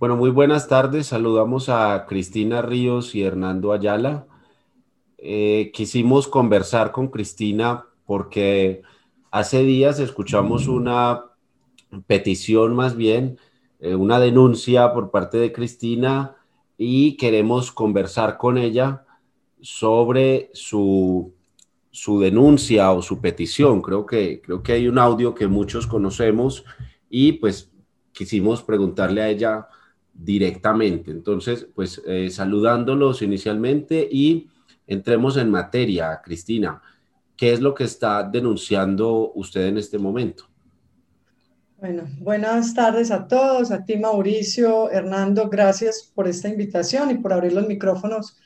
Bueno, muy buenas tardes. Saludamos a Cristina Ríos y Hernando Ayala. Eh, quisimos conversar con Cristina porque hace días escuchamos una petición más bien, eh, una denuncia por parte de Cristina y queremos conversar con ella sobre su, su denuncia o su petición. Creo que, creo que hay un audio que muchos conocemos y pues quisimos preguntarle a ella directamente. Entonces, pues eh, saludándolos inicialmente y entremos en materia, Cristina. ¿Qué es lo que está denunciando usted en este momento? Bueno, buenas tardes a todos, a ti Mauricio, Hernando, gracias por esta invitación y por abrir los micrófonos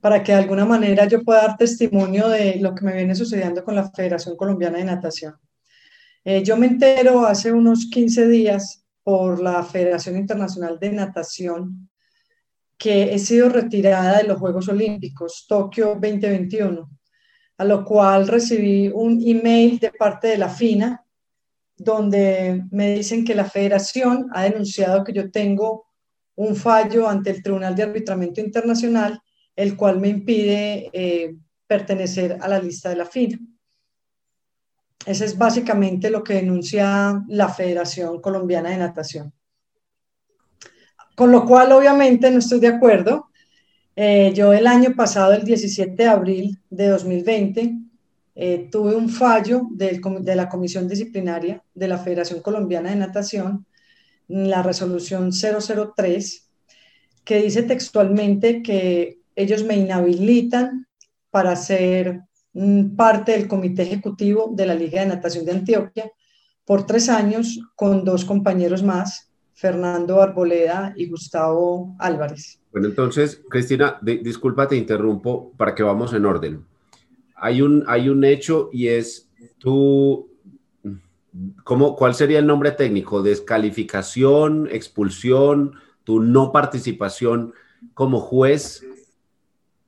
para que de alguna manera yo pueda dar testimonio de lo que me viene sucediendo con la Federación Colombiana de Natación. Eh, yo me entero hace unos 15 días por la Federación Internacional de Natación que he sido retirada de los Juegos Olímpicos Tokio 2021, a lo cual recibí un email de parte de la FINA donde me dicen que la federación ha denunciado que yo tengo un fallo ante el Tribunal de Arbitramiento Internacional, el cual me impide eh, pertenecer a la lista de la FINA. Ese es básicamente lo que denuncia la Federación Colombiana de Natación. Con lo cual, obviamente, no estoy de acuerdo. Eh, yo el año pasado, el 17 de abril de 2020, eh, tuve un fallo de la Comisión Disciplinaria de la Federación Colombiana de Natación, la resolución 003, que dice textualmente que ellos me inhabilitan para ser parte del comité ejecutivo de la Liga de Natación de Antioquia por tres años con dos compañeros más, Fernando Arboleda y Gustavo Álvarez. Bueno, entonces, Cristina, disculpa, te interrumpo para que vamos en orden. Hay un, hay un hecho y es tú, ¿cómo, ¿cuál sería el nombre técnico? Descalificación, expulsión, tu no participación como juez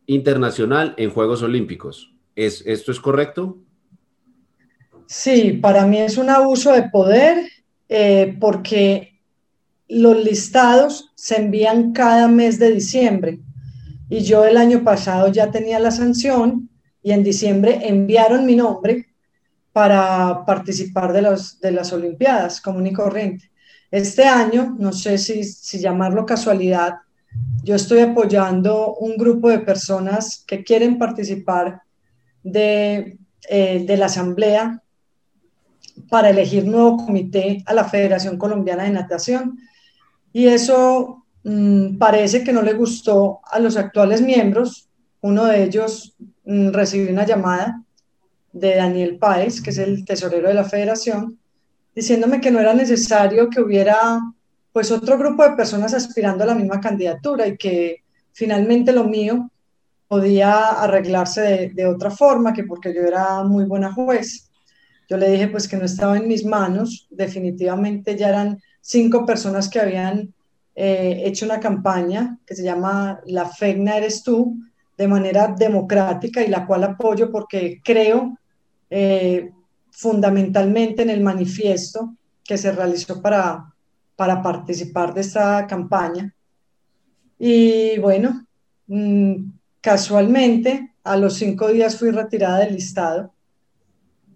internacional en Juegos Olímpicos. ¿Es, ¿Esto es correcto? Sí, para mí es un abuso de poder eh, porque los listados se envían cada mes de diciembre y yo el año pasado ya tenía la sanción y en diciembre enviaron mi nombre para participar de, de las Olimpiadas común y corriente. Este año, no sé si, si llamarlo casualidad, yo estoy apoyando un grupo de personas que quieren participar de, eh, de la Asamblea para elegir nuevo comité a la Federación Colombiana de Natación. Y eso mm, parece que no le gustó a los actuales miembros. Uno de ellos mm, recibió una llamada de Daniel Páez, que es el tesorero de la federación, diciéndome que no era necesario que hubiera pues otro grupo de personas aspirando a la misma candidatura y que finalmente lo mío podía arreglarse de, otra forma, que porque yo era muy buena juez. Yo le dije pues que no estaba en mis manos, definitivamente ya eran cinco personas que habían eh, hecho una campaña que se llama La FEGNA eres tú, de manera democrática y la cual apoyo porque creo eh, fundamentalmente en el manifiesto que se realizó para, para participar de esta campaña. Y bueno, mm, casualmente, a los cinco días fui retirada del listado.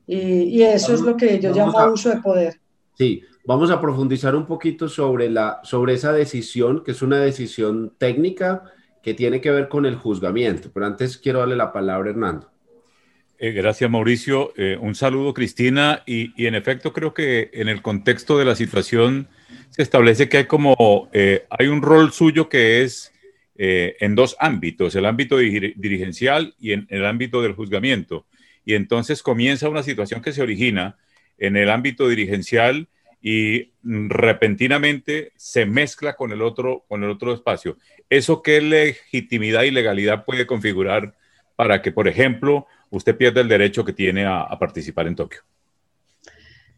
Y, eso es lo que yo llamo abuso de poder. Sí, vamos a profundizar un poquito sobre, la, sobre esa decisión, que es una decisión técnica que tiene que ver con el juzgamiento. Pero antes quiero darle la palabra a Hernando. Eh, gracias, Mauricio. Eh, un saludo, Cristina. Y, y, en efecto, creo que en el contexto de la situación se establece que hay como, eh, hay un rol suyo que es eh, en dos ámbitos, el ámbito dirigencial y en, el ámbito del juzgamiento. Y entonces comienza una situación que se origina en el ámbito dirigencial y repentinamente se mezcla con el otro, con el otro espacio. ¿Eso qué legitimidad y legalidad puede configurar para que, por ejemplo, usted pierda el derecho que tiene a, participar en Tokio?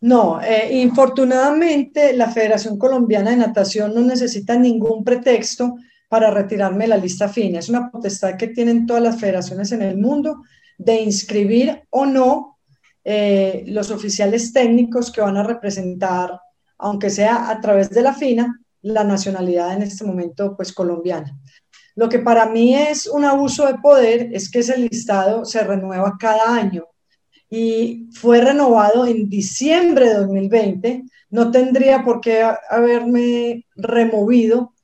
No, eh, infortunadamente la Federación Colombiana de Natación no necesita ningún pretexto para retirarme de la lista fina. Es una potestad que tienen todas las federaciones en el mundo de inscribir o no eh, los oficiales técnicos que van a representar, aunque sea a través de la FINA, la nacionalidad en este momento pues colombiana. Lo que para mí es un abuso de poder es que ese listado se renueva cada año y fue renovado en diciembre de 2020. No tendría por qué haberme removido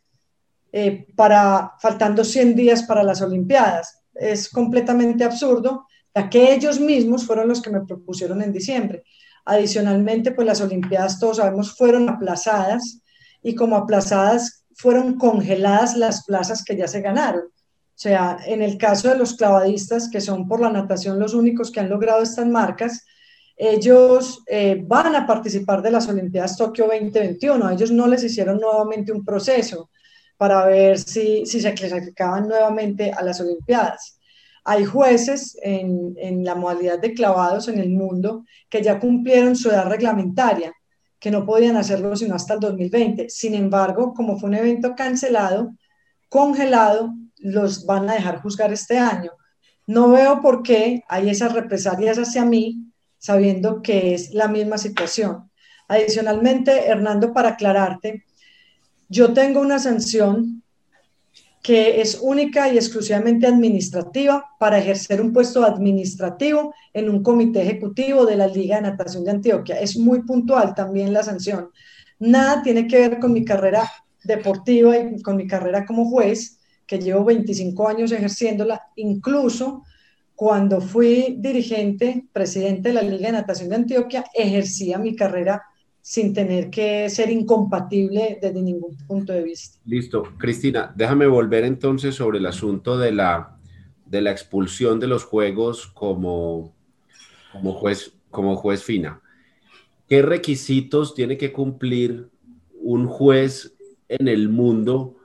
eh, para faltando 100 días para las Olimpiadas. Es completamente absurdo, ya que ellos mismos fueron los que me propusieron en diciembre. Adicionalmente, pues las Olimpiadas, todos sabemos, fueron aplazadas y como aplazadas fueron congeladas las plazas que ya se ganaron. O sea, en el caso de los clavadistas, que son por la natación los únicos que han logrado estas marcas, ellos eh, van a participar de las Olimpiadas Tokio 2021. A ellos no les hicieron nuevamente un proceso para ver si, si se clasificaban nuevamente a las Olimpiadas. Hay jueces en, en la modalidad de clavados en el mundo que ya cumplieron su edad reglamentaria, que no podían hacerlo sino hasta el 2020. Sin embargo, como fue un evento cancelado, congelado, los van a dejar juzgar este año. No veo por qué hay esas represalias hacia mí, sabiendo que es la misma situación. Adicionalmente, Hernando, para aclararte, yo tengo una sanción que es única y exclusivamente administrativa para ejercer un puesto administrativo en un comité ejecutivo de la Liga de Natación de Antioquia. Es muy puntual también la sanción. Nada tiene que ver con mi carrera deportiva y con mi carrera como juez, que llevo 25 años ejerciéndola, incluso cuando fui dirigente, presidente de la Liga de Natación de Antioquia, ejercía mi carrera sin tener que ser incompatible desde ningún punto de vista. Listo. Cristina, déjame volver entonces sobre el asunto de la, de la expulsión de los juegos como, como, juez, como juez fina. ¿Qué requisitos tiene que cumplir un juez en el mundo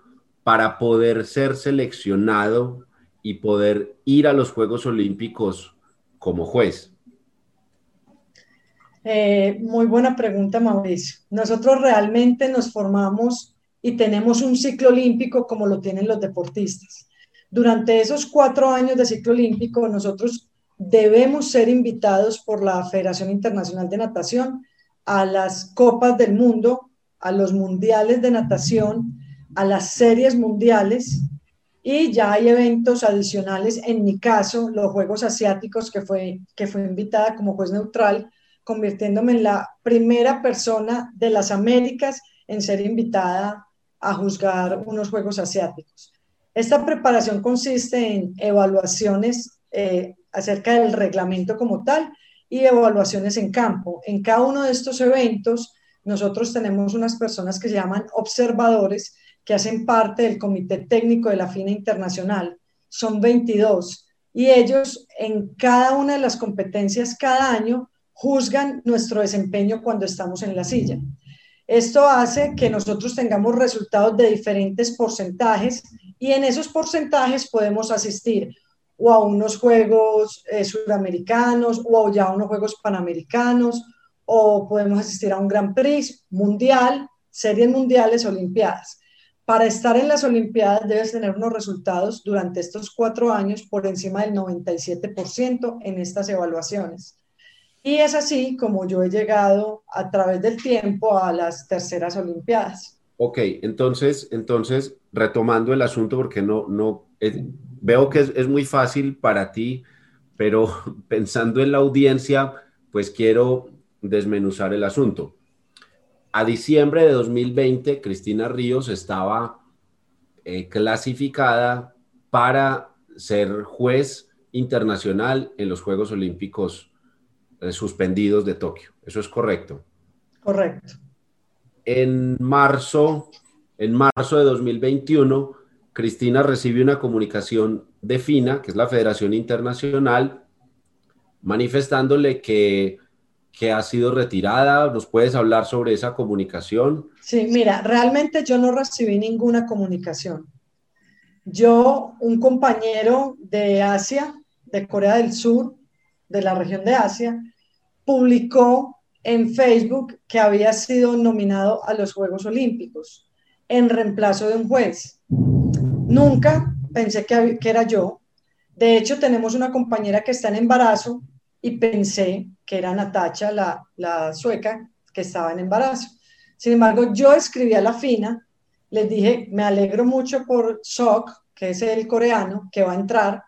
para poder ser seleccionado y poder ir a los Juegos Olímpicos como juez? Eh, muy buena pregunta, Mauricio. Nosotros realmente nos formamos y tenemos un ciclo olímpico como lo tienen los deportistas. Durante esos cuatro años de ciclo olímpico, nosotros debemos ser invitados por la Federación Internacional de Natación a las Copas del Mundo, a los Mundiales de Natación, a las series mundiales y ya hay eventos adicionales. En mi caso, los Juegos Asiáticos, que fue, que fue invitada como juez neutral, convirtiéndome en la primera persona de las Américas en ser invitada a juzgar unos Juegos Asiáticos. Esta preparación consiste en evaluaciones eh, acerca del reglamento como tal y evaluaciones en campo. En cada uno de estos eventos, nosotros tenemos unas personas que se llaman observadores que hacen parte del Comité Técnico de la FINA Internacional. Son 22 y ellos en cada una de las competencias cada año juzgan nuestro desempeño cuando estamos en la silla. Esto hace que nosotros tengamos resultados de diferentes porcentajes y en esos porcentajes podemos asistir o a unos juegos eh, suramericanos o ya a unos juegos panamericanos o podemos asistir a un Gran Prix mundial, series mundiales, olimpiadas. Para estar en las Olimpiadas debes tener unos resultados durante estos cuatro años por encima del 97% en estas evaluaciones. Y es así como yo he llegado a través del tiempo a las terceras Olimpiadas. Ok, entonces, entonces retomando el asunto, porque no, no, veo que es, muy fácil para ti, pero pensando en la audiencia, pues quiero desmenuzar el asunto. A diciembre de 2020, Cristina Ríos estaba eh, clasificada para ser juez internacional en los Juegos Olímpicos eh, suspendidos de Tokio. ¿Eso es correcto? Correcto. En marzo, en marzo de 2021, Cristina recibe una comunicación de FINA, que es la Federación Internacional, manifestándole que, que ha sido retirada. ¿Nos puedes hablar sobre esa comunicación? Sí, mira, realmente yo no recibí ninguna comunicación. Yo, un compañero de Asia, de Corea del Sur, de la región de Asia, publicó en Facebook que había sido nominado a los Juegos Olímpicos en reemplazo de un juez. Nunca pensé que, era yo. De hecho, tenemos una compañera que está en embarazo y pensé que era Natacha, la, la sueca, que estaba en embarazo. Sin embargo, yo escribí a la FINA les dije, me alegro mucho por Sok, que es el coreano, que va a entrar,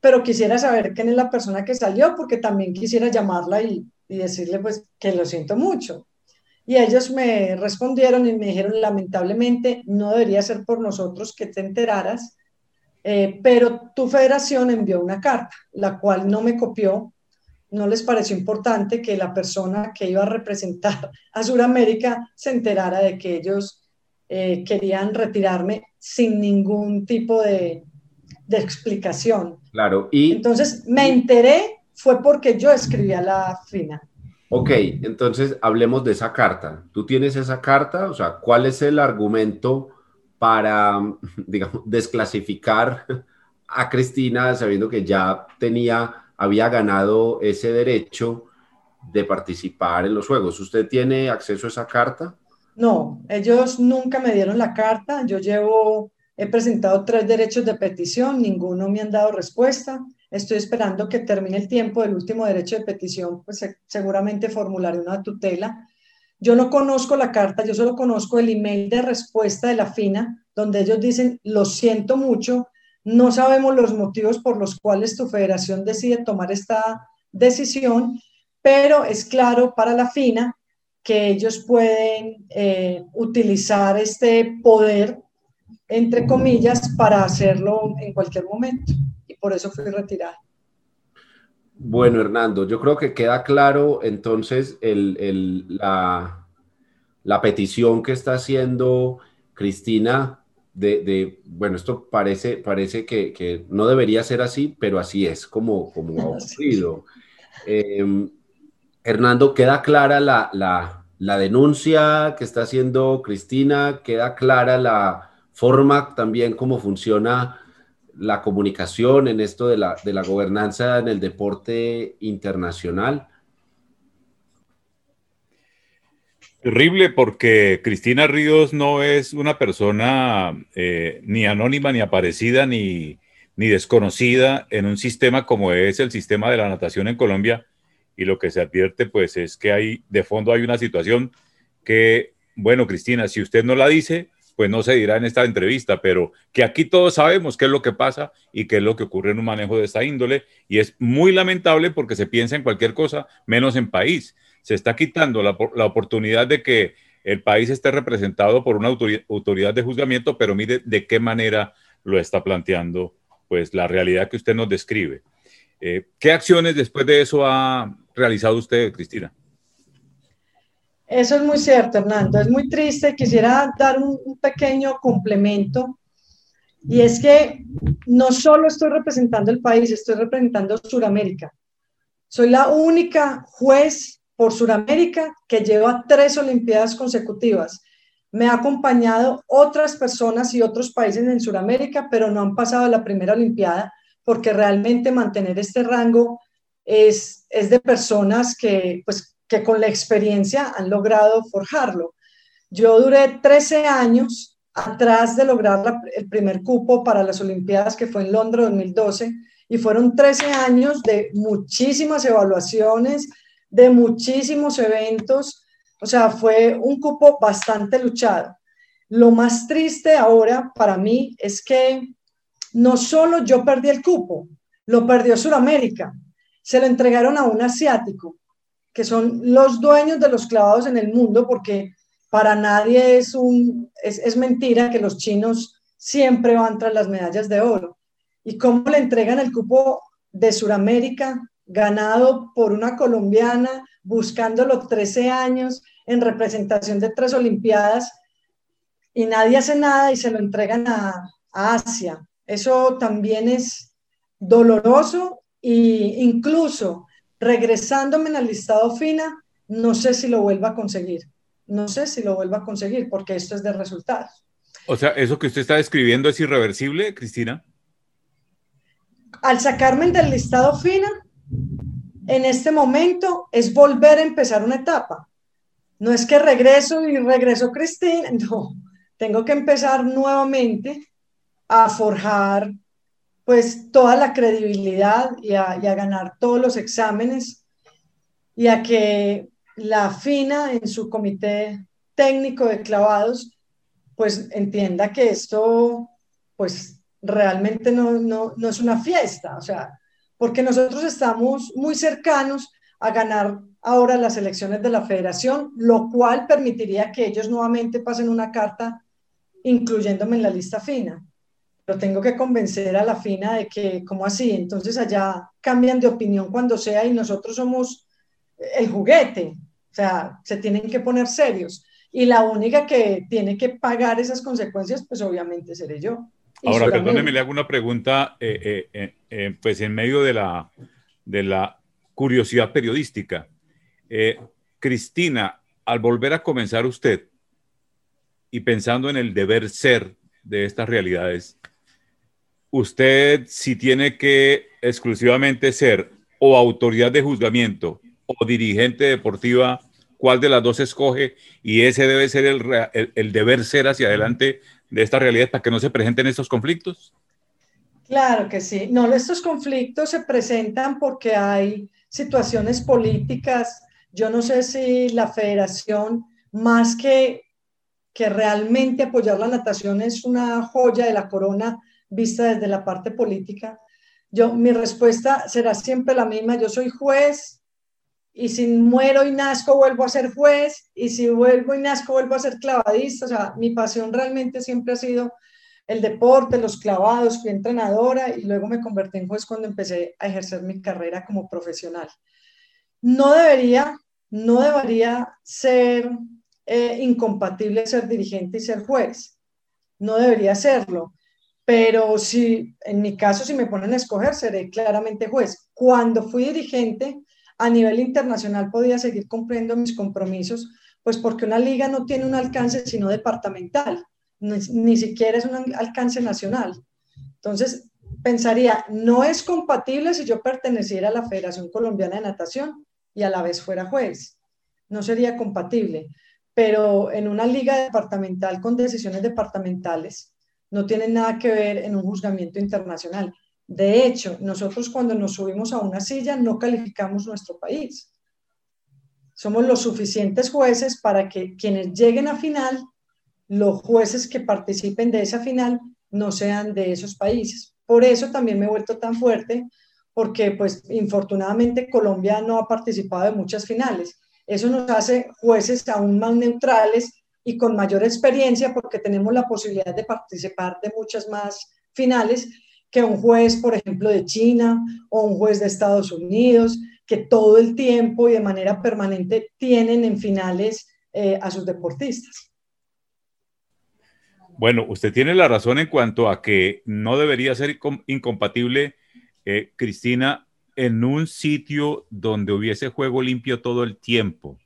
pero quisiera saber quién es la persona que salió, porque también quisiera llamarla y, y decirle pues que lo siento mucho. Y ellos me respondieron y me dijeron, lamentablemente, no debería ser por nosotros que te enteraras, eh, pero tu federación envió una carta, la cual no me copió, no les pareció importante que la persona que iba a representar a Sudamérica se enterara de que ellos eh, querían retirarme sin ningún tipo de, de, explicación. Claro, y... Entonces me enteré fue porque yo escribí a la FINA. Ok, entonces hablemos de esa carta. ¿Tú tienes esa carta? O sea, ¿cuál es el argumento para, digamos, desclasificar a Cristina sabiendo que ya tenía, había ganado ese derecho de participar en los juegos? ¿Usted tiene acceso a esa carta? No, ellos nunca me dieron la carta. Yo llevo, he presentado tres derechos de petición, ninguno me han dado respuesta. Estoy esperando que termine el tiempo del último derecho de petición, pues seguramente formularé una tutela. Yo no conozco la carta, yo solo conozco el email de respuesta de la FINA, donde ellos dicen, lo siento mucho, no sabemos los motivos por los cuales tu federación decide tomar esta decisión, pero es claro para la FINA que ellos pueden eh, utilizar este poder, entre comillas, para hacerlo en cualquier momento por eso fui retirada. Bueno, Hernando, yo creo que queda claro entonces la, petición que está haciendo Cristina de, bueno, esto parece, parece que, no debería ser así, pero así es como, como ha ocurrido. Em, Hernando, queda clara la, la denuncia que está haciendo Cristina, queda clara la forma también cómo funciona la comunicación en esto de la, de la gobernanza en el deporte internacional? Terrible porque Cristina Ríos no es una persona eh, ni anónima, ni aparecida, ni, ni desconocida en un sistema como es el sistema de la natación en Colombia. Y lo que se advierte, pues, es que hay, de fondo hay una situación que, bueno, Cristina, si usted no la dice, pues no se dirá en esta entrevista, pero que aquí todos sabemos qué es lo que pasa y qué es lo que ocurre en un manejo de esta índole y es muy lamentable porque se piensa en cualquier cosa menos en país. Se está quitando la, oportunidad de que el país esté representado por una autoridad, de juzgamiento, pero mire de qué manera lo está planteando pues la realidad que usted nos describe. Eh, ¿Qué acciones después de eso ha realizado usted, Cristina? Eso es muy cierto, Hernando. Es muy triste. Quisiera dar un, pequeño complemento. Y es que no solo estoy representando el país, estoy representando Sudamérica. Soy la única juez por Sudamérica que lleva tres Olimpiadas consecutivas. Me ha acompañado otras personas y otros países en Sudamérica, pero no han pasado la primera Olimpiada porque realmente mantener este rango es, es de personas que, pues, que con la experiencia han logrado forjarlo. Yo duré 13 años atrás de lograr el primer cupo para las Olimpiadas, que fue en Londres 2012, y fueron 13 años de muchísimas evaluaciones, de muchísimos eventos, o sea, fue un cupo bastante luchado. Lo más triste ahora para mí es que no solo yo perdí el cupo, lo perdió Sudamérica, se lo entregaron a un asiático que son los dueños de los clavados en el mundo, porque para nadie es, un, es, mentira que los chinos siempre van tras las medallas de oro. ¿Y cómo le entregan el cupo de Sudamérica ganado por una colombiana, buscando los 13 años en representación de tres Olimpiadas, y nadie hace nada y se lo entregan a, a Asia? Eso también es doloroso e incluso regresándome en el listado FINA, no sé si lo vuelva a conseguir. No sé si lo vuelva a conseguir porque esto es de resultados. O sea, ¿eso que usted está describiendo es irreversible, Cristina? Al sacarme del listado FINA, en este momento es volver a empezar una etapa. No es que regreso y regreso Cristina, no. Tengo que empezar nuevamente a forjar pues toda la credibilidad y a, ganar todos los exámenes y a que la FINA en su comité técnico de clavados pues entienda que esto, pues realmente no, no, no es una fiesta, o sea, porque nosotros estamos muy cercanos a ganar ahora las elecciones de la federación, lo cual permitiría que ellos nuevamente pasen una carta incluyéndome en la lista fina. Pero tengo que convencer a la fina de que, ¿cómo así? Entonces allá cambian de opinión cuando sea y nosotros somos el juguete. O sea, se tienen que poner serios. Y la única que tiene que pagar esas consecuencias, pues obviamente seré yo. Ahora, perdóneme, le hago una pregunta, eh, eh, eh, pues en medio de la, de la curiosidad periodística. Cristina, al volver a comenzar usted y pensando en el deber ser de estas realidades, usted si tiene que exclusivamente ser o autoridad de juzgamiento o dirigente deportiva, ¿cuál de las dos escoge? Y ese debe ser el, deber ser hacia adelante de esta realidad para que no se presenten estos conflictos. Claro que sí. No, estos conflictos se presentan porque hay situaciones políticas. Yo no sé si la federación, más que, que realmente apoyar la natación, es una joya de la corona vista desde la parte política. Yo, mi respuesta será siempre la misma. Yo soy juez y si muero y nazco vuelvo a ser juez, y si vuelvo y nazco vuelvo a ser clavadista. O sea, mi pasión realmente siempre ha sido el deporte, los clavados, fui entrenadora y luego me convertí en juez cuando empecé a ejercer mi carrera como profesional. No debería, no debería ser eh, incompatible ser dirigente y ser juez. No debería serlo. Pero si, en mi caso, si me ponen a escoger, seré claramente juez. Cuando fui dirigente, a nivel internacional podía seguir cumpliendo mis compromisos, pues porque una liga no tiene un alcance sino departamental, ni, siquiera es un alcance nacional. Entonces, pensaría, no es compatible si yo perteneciera a la Federación Colombiana de Natación y a la vez fuera juez. No sería compatible. Pero en una liga departamental con decisiones departamentales no tiene nada que ver en un juzgamiento internacional. De hecho, nosotros cuando nos subimos a una silla no calificamos nuestro país. Somos los suficientes jueces para que quienes lleguen a final, los jueces que participen de esa final no sean de esos países. Por eso también me he vuelto tan fuerte, porque pues infortunadamente Colombia no ha participado de muchas finales. Eso nos hace jueces aún más neutrales y con mayor experiencia porque tenemos la posibilidad de participar de muchas más finales que un juez, por ejemplo, de China o un juez de Estados Unidos, que todo el tiempo y de manera permanente tienen en finales eh, a sus deportistas. Bueno, usted tiene la razón en cuanto a que no debería ser incompatible, eh, Cristina, en un sitio donde hubiese juego limpio todo el tiempo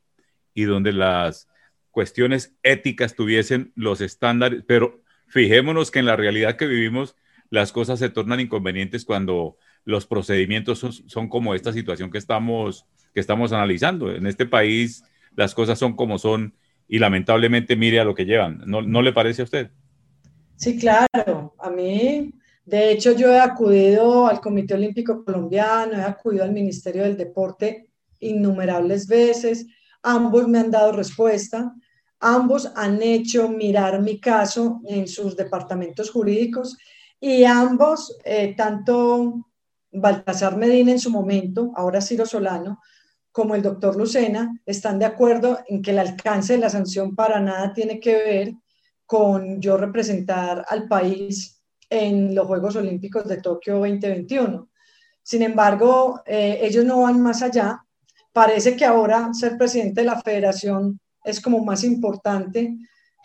y donde las cuestiones éticas tuviesen los estándares, pero fijémonos que en la realidad que vivimos, las cosas se tornan inconvenientes cuando los procedimientos son, como esta situación que estamos, que estamos analizando. En este país las cosas son como son y lamentablemente mire a lo que llevan. ¿No, ¿No le parece a usted? Sí, claro. A mí, de hecho, yo he acudido al Comité Olímpico Colombiano, he acudido al Ministerio del Deporte innumerables veces. Ambos me han dado respuesta. Ambos han hecho mirar mi caso en sus departamentos jurídicos y ambos, eh, tanto Baltasar Medina en su momento, ahora Ciro Solano, como el doctor Lucena, están de acuerdo en que el alcance de la sanción para nada tiene que ver con yo representar al país en los Juegos Olímpicos de Tokio 2021. Sin embargo, eh, ellos no van más allá. Parece que ahora ser presidente de la federación es como más importante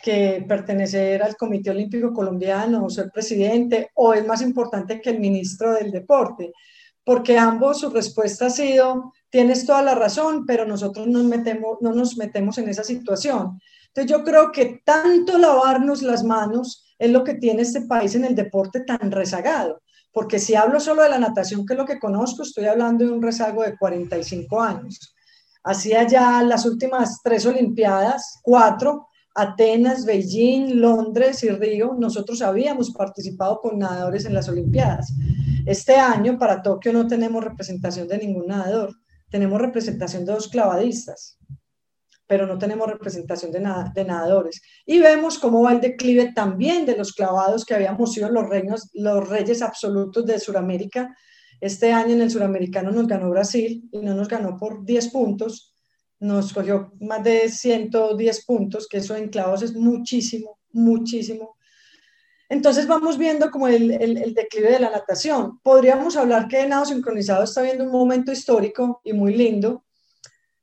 que pertenecer al Comité Olímpico Colombiano o ser presidente, o es más importante que el ministro del Deporte, porque ambos su respuesta ha sido, tienes toda la razón, pero nosotros nos metemos, no nos metemos en esa situación. Entonces yo creo que tanto lavarnos las manos es lo que tiene este país en el deporte tan rezagado, porque si hablo solo de la natación, que es lo que conozco, estoy hablando de un rezago de 45 años. Hacía ya las últimas tres Olimpiadas, cuatro, Atenas, Beijing, Londres y Río, nosotros habíamos participado con nadadores en las Olimpiadas. Este año para Tokio no tenemos representación de ningún nadador, tenemos representación de dos clavadistas. pero no tenemos representación de, nadadores. Y vemos cómo va el declive también de los clavados que habíamos sido los, los reyes absolutos de Sudamérica. Este año en el suramericano nos ganó Brasil y no nos ganó por 10 puntos, nos cogió más de 110 puntos, que eso en clavos es muchísimo, muchísimo. Entonces vamos viendo como el, el, declive de la natación. Podríamos hablar que el nado sincronizado está viendo un momento histórico y muy lindo,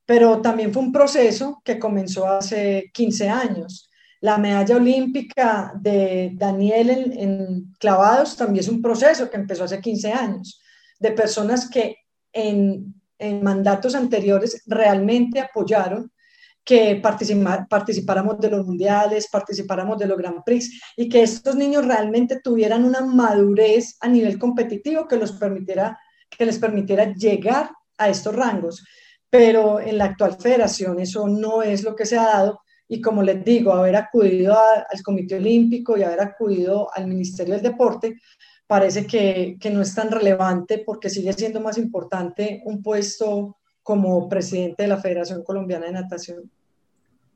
pero también fue un proceso que comenzó hace 15 años. La medalla olímpica de Daniel en, clavados también es un proceso que empezó hace 15 años, de personas que en, en mandatos anteriores realmente apoyaron que participáramos de los mundiales, participáramos de los Grand Prix y que estos niños realmente tuvieran una madurez a nivel competitivo que, los permitiera, que les permitiera llegar a estos rangos. Pero en la actual federación eso no es lo que se ha dado y como les digo, haber acudido al Comité Olímpico y haber acudido al Ministerio del Deporte parece que, que no es tan relevante porque sigue siendo más importante un puesto como presidente de la Federación Colombiana de Natación.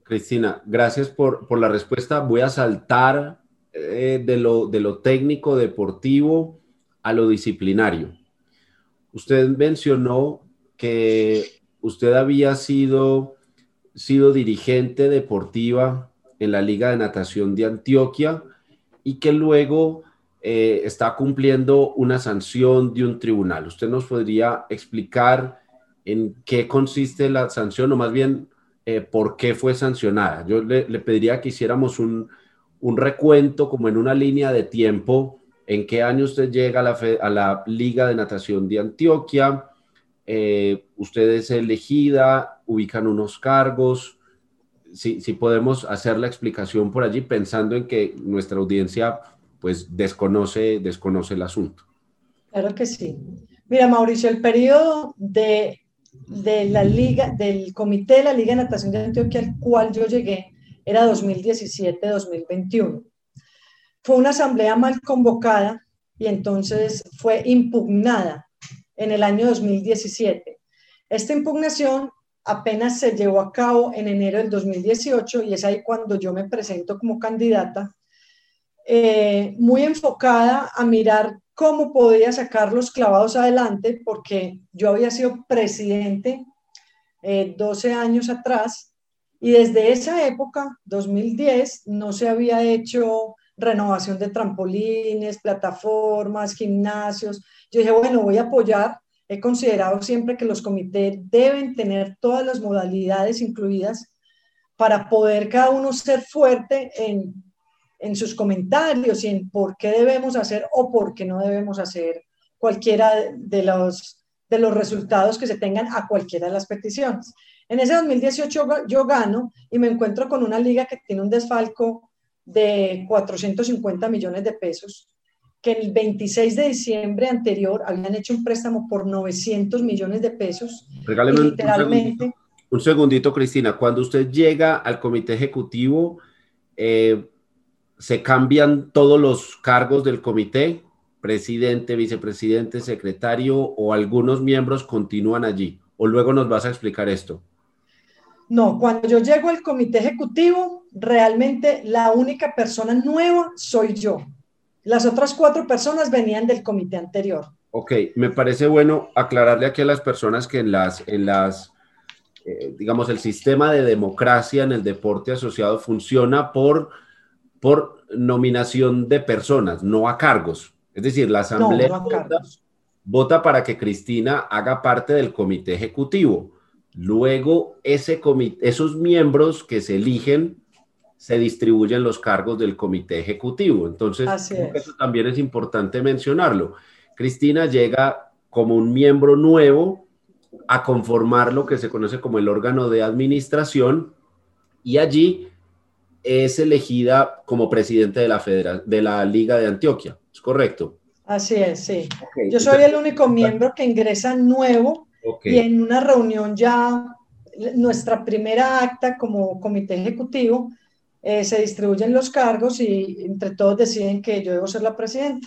Cristina, gracias por, por la respuesta. Voy a saltar eh, de, lo, de lo técnico deportivo a lo disciplinario. Usted mencionó que usted había sido, sido dirigente deportiva en la Liga de Natación de Antioquia y que luego eh, está cumpliendo una sanción de un tribunal. ¿Usted nos podría explicar en qué consiste la sanción o más bien eh, por qué fue sancionada. Yo le, pediría que hiciéramos un, recuento como en una línea de tiempo, en qué año usted llega a la, Liga de Natación de Antioquia, eh, usted es elegida, ubican unos cargos, si, si, podemos hacer la explicación por allí pensando en que nuestra audiencia pues desconoce, desconoce el asunto. Claro que sí. Mira, Mauricio, el periodo de de la liga, del comité de la Liga de Natación de Antioquia al cual yo llegué era 2017-2021. Fue una asamblea mal convocada y entonces fue impugnada en el año 2017. Esta impugnación apenas se llevó a cabo en enero del 2018 y es ahí cuando yo me presento como candidata, eh, muy enfocada a mirar cómo podía sacar los clavados adelante, porque yo había sido presidente 12 eh, años atrás y desde esa época, 2010, no se había hecho renovación de trampolines, plataformas, gimnasios. Yo dije, bueno, voy a apoyar. He considerado siempre que los comités deben tener todas las modalidades incluidas para poder cada uno ser fuerte en en sus comentarios y en por qué debemos hacer o por qué no debemos hacer cualquiera de los, de los resultados que se tengan a cualquiera de las peticiones. En ese 2018 yo gano y me encuentro con una liga que tiene un desfalco de 450 millones de pesos, que el 26 de diciembre anterior habían hecho un préstamo por 900 millones de pesos. Regáleme literalmente... Un segundito, Cristina. Cuando usted llega al comité ejecutivo, eh, se cambian todos los cargos del comité, presidente, vicepresidente, secretario o algunos miembros continúan allí. O luego nos vas a explicar esto. No, cuando yo llego al comité ejecutivo, realmente la única persona nueva soy yo. Las otras cuatro personas venían del comité anterior. Ok, me parece bueno aclararle aquí a las personas que en las, en las eh, digamos, el sistema de democracia en el deporte asociado funciona por por nominación de personas, no a cargos. Es decir, la Asamblea vota, para que Cristina haga parte del comité ejecutivo. Luego, ese esos miembros que se eligen se distribuyen los cargos del comité ejecutivo. Entonces, eso también es importante mencionarlo. Cristina llega como un miembro nuevo a conformar lo que se conoce como el órgano de administración y allí es elegida como presidente de la, de la Liga de Antioquia, ¿es correcto? Así es, sí. Yo soy el único miembro que ingresa nuevo y en una reunión ya, nuestra primera acta como comité ejecutivo, eh, se distribuyen los cargos y entre todos deciden que yo debo ser la presidenta.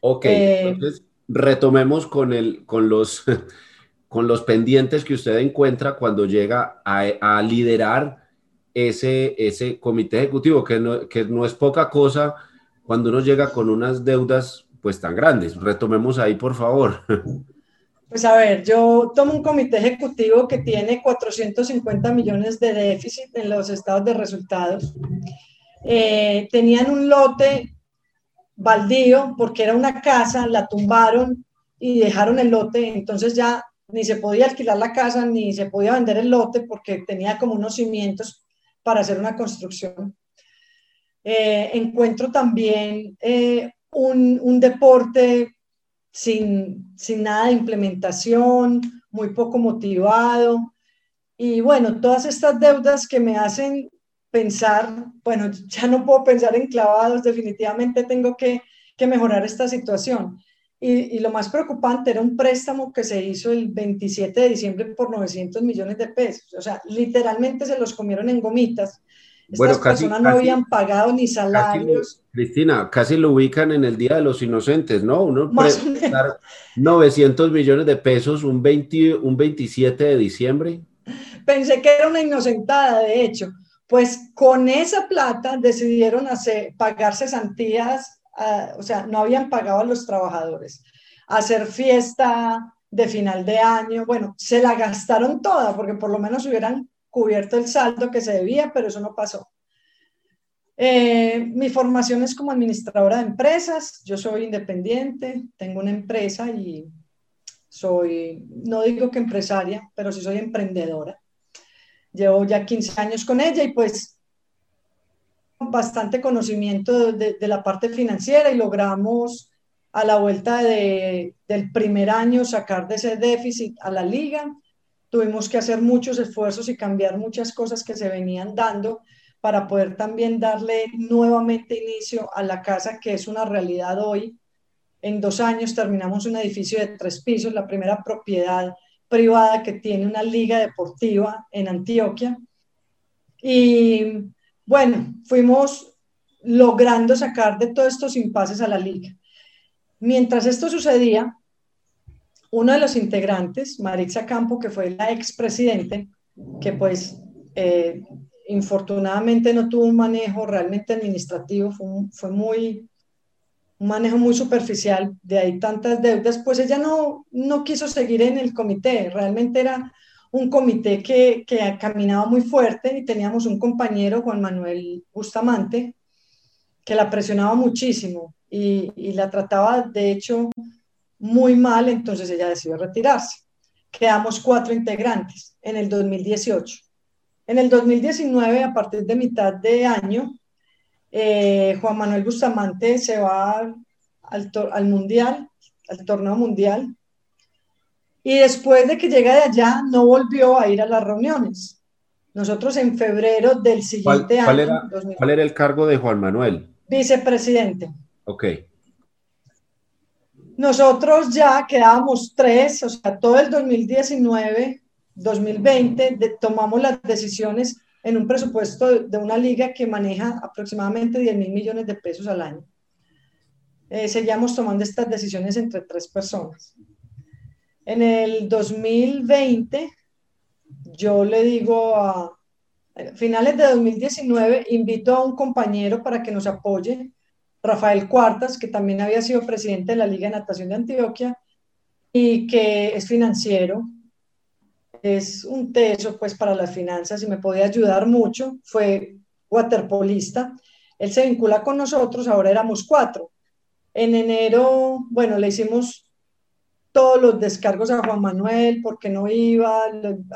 Ok, eh, entonces retomemos con, el, con los con los pendientes que usted encuentra cuando llega a, liderar ese, ese comité ejecutivo, que no, que no es poca cosa cuando uno llega con unas deudas pues tan grandes. Retomemos ahí, por favor. Pues a ver, yo tomo un comité ejecutivo que tiene 450 millones de déficit en los estados de resultados. Eh, tenían un lote baldío porque era una casa, la tumbaron y dejaron el lote, entonces ya ni se podía alquilar la casa ni se podía vender el lote porque tenía como unos cimientos para hacer una construcción. Eh, encuentro también eh, un, un, deporte sin, sin nada de implementación, muy poco motivado. Y bueno, todas estas deudas que me hacen pensar, bueno, ya no puedo pensar en clavados, definitivamente tengo que, que mejorar esta situación. Y, y, lo más preocupante era un préstamo que se hizo el 27 de diciembre por 900 millones de pesos. O sea, literalmente se los comieron en gomitas estas personas no habían pagado ni salarios. Cristina, casi lo ubican en el Día de los Inocentes, ¿no? Uno Más 900 millones de pesos un, 20, un 27 de diciembre. Pensé que era una inocentada, de hecho. Pues con esa plata decidieron hacer, pagar cesantías, uh, o sea, no habían pagado a los trabajadores, hacer fiesta de final de año. Bueno, se la gastaron toda, porque por lo menos hubieran cubierto el saldo que se debía, pero eso no pasó. Eh, mi formación es como administradora de empresas, yo soy independiente, tengo una empresa y soy, no digo que empresaria, pero sí soy emprendedora. Llevo ya 15 años con ella y pues bastante conocimiento de, de la parte financiera y logramos a la vuelta de, del primer año sacar de ese déficit a la liga tuvimos que hacer muchos esfuerzos y cambiar muchas cosas que se venían dando para poder también darle nuevamente inicio a la casa que es una realidad hoy. En dos años terminamos un edificio de tres pisos, la primera propiedad privada que tiene una liga deportiva en Antioquia. Y bueno, fuimos logrando sacar de todos estos impases a la liga. Mientras esto sucedía, uno de los integrantes, Maritza Campo, que fue la expresidente, que pues eh, infortunadamente no tuvo un manejo realmente administrativo, fue, muy, un manejo muy superficial, de ahí tantas deudas, pues ella no, no quiso seguir en el comité, realmente era un comité que, que caminaba muy fuerte y teníamos un compañero, Juan Manuel Bustamante, que la presionaba muchísimo y, y la trataba, de hecho, muy mal, entonces ella decidió retirarse. Quedamos cuatro integrantes en el 2018. En el 2019, a partir de mitad de año, eh, Juan Manuel Bustamante se va al, al mundial, al torneo mundial, y después de que llega de allá, no volvió a ir a las reuniones. Nosotros en febrero del siguiente año. ¿Cuál era el cargo de Juan Manuel? Vicepresidente. Ok. Nosotros ya quedábamos tres, o sea, todo el 2019, 2020, tomamos las decisiones en un presupuesto de, una liga que maneja aproximadamente 10 mil millones de pesos al año. Eh, seguíamos tomando estas decisiones entre tres personas. En el 2020, yo le digo a, finales de 2019, invito a un compañero para que nos apoye Rafael Cuartas, que también había sido presidente de la Liga de Natación de Antioquia y que es financiero, es un teso pues para las finanzas y me podía ayudar mucho, fue waterpolista, él se vincula con nosotros, ahora éramos cuatro. En enero, bueno, le hicimos todos los descargos a Juan Manuel porque no iba,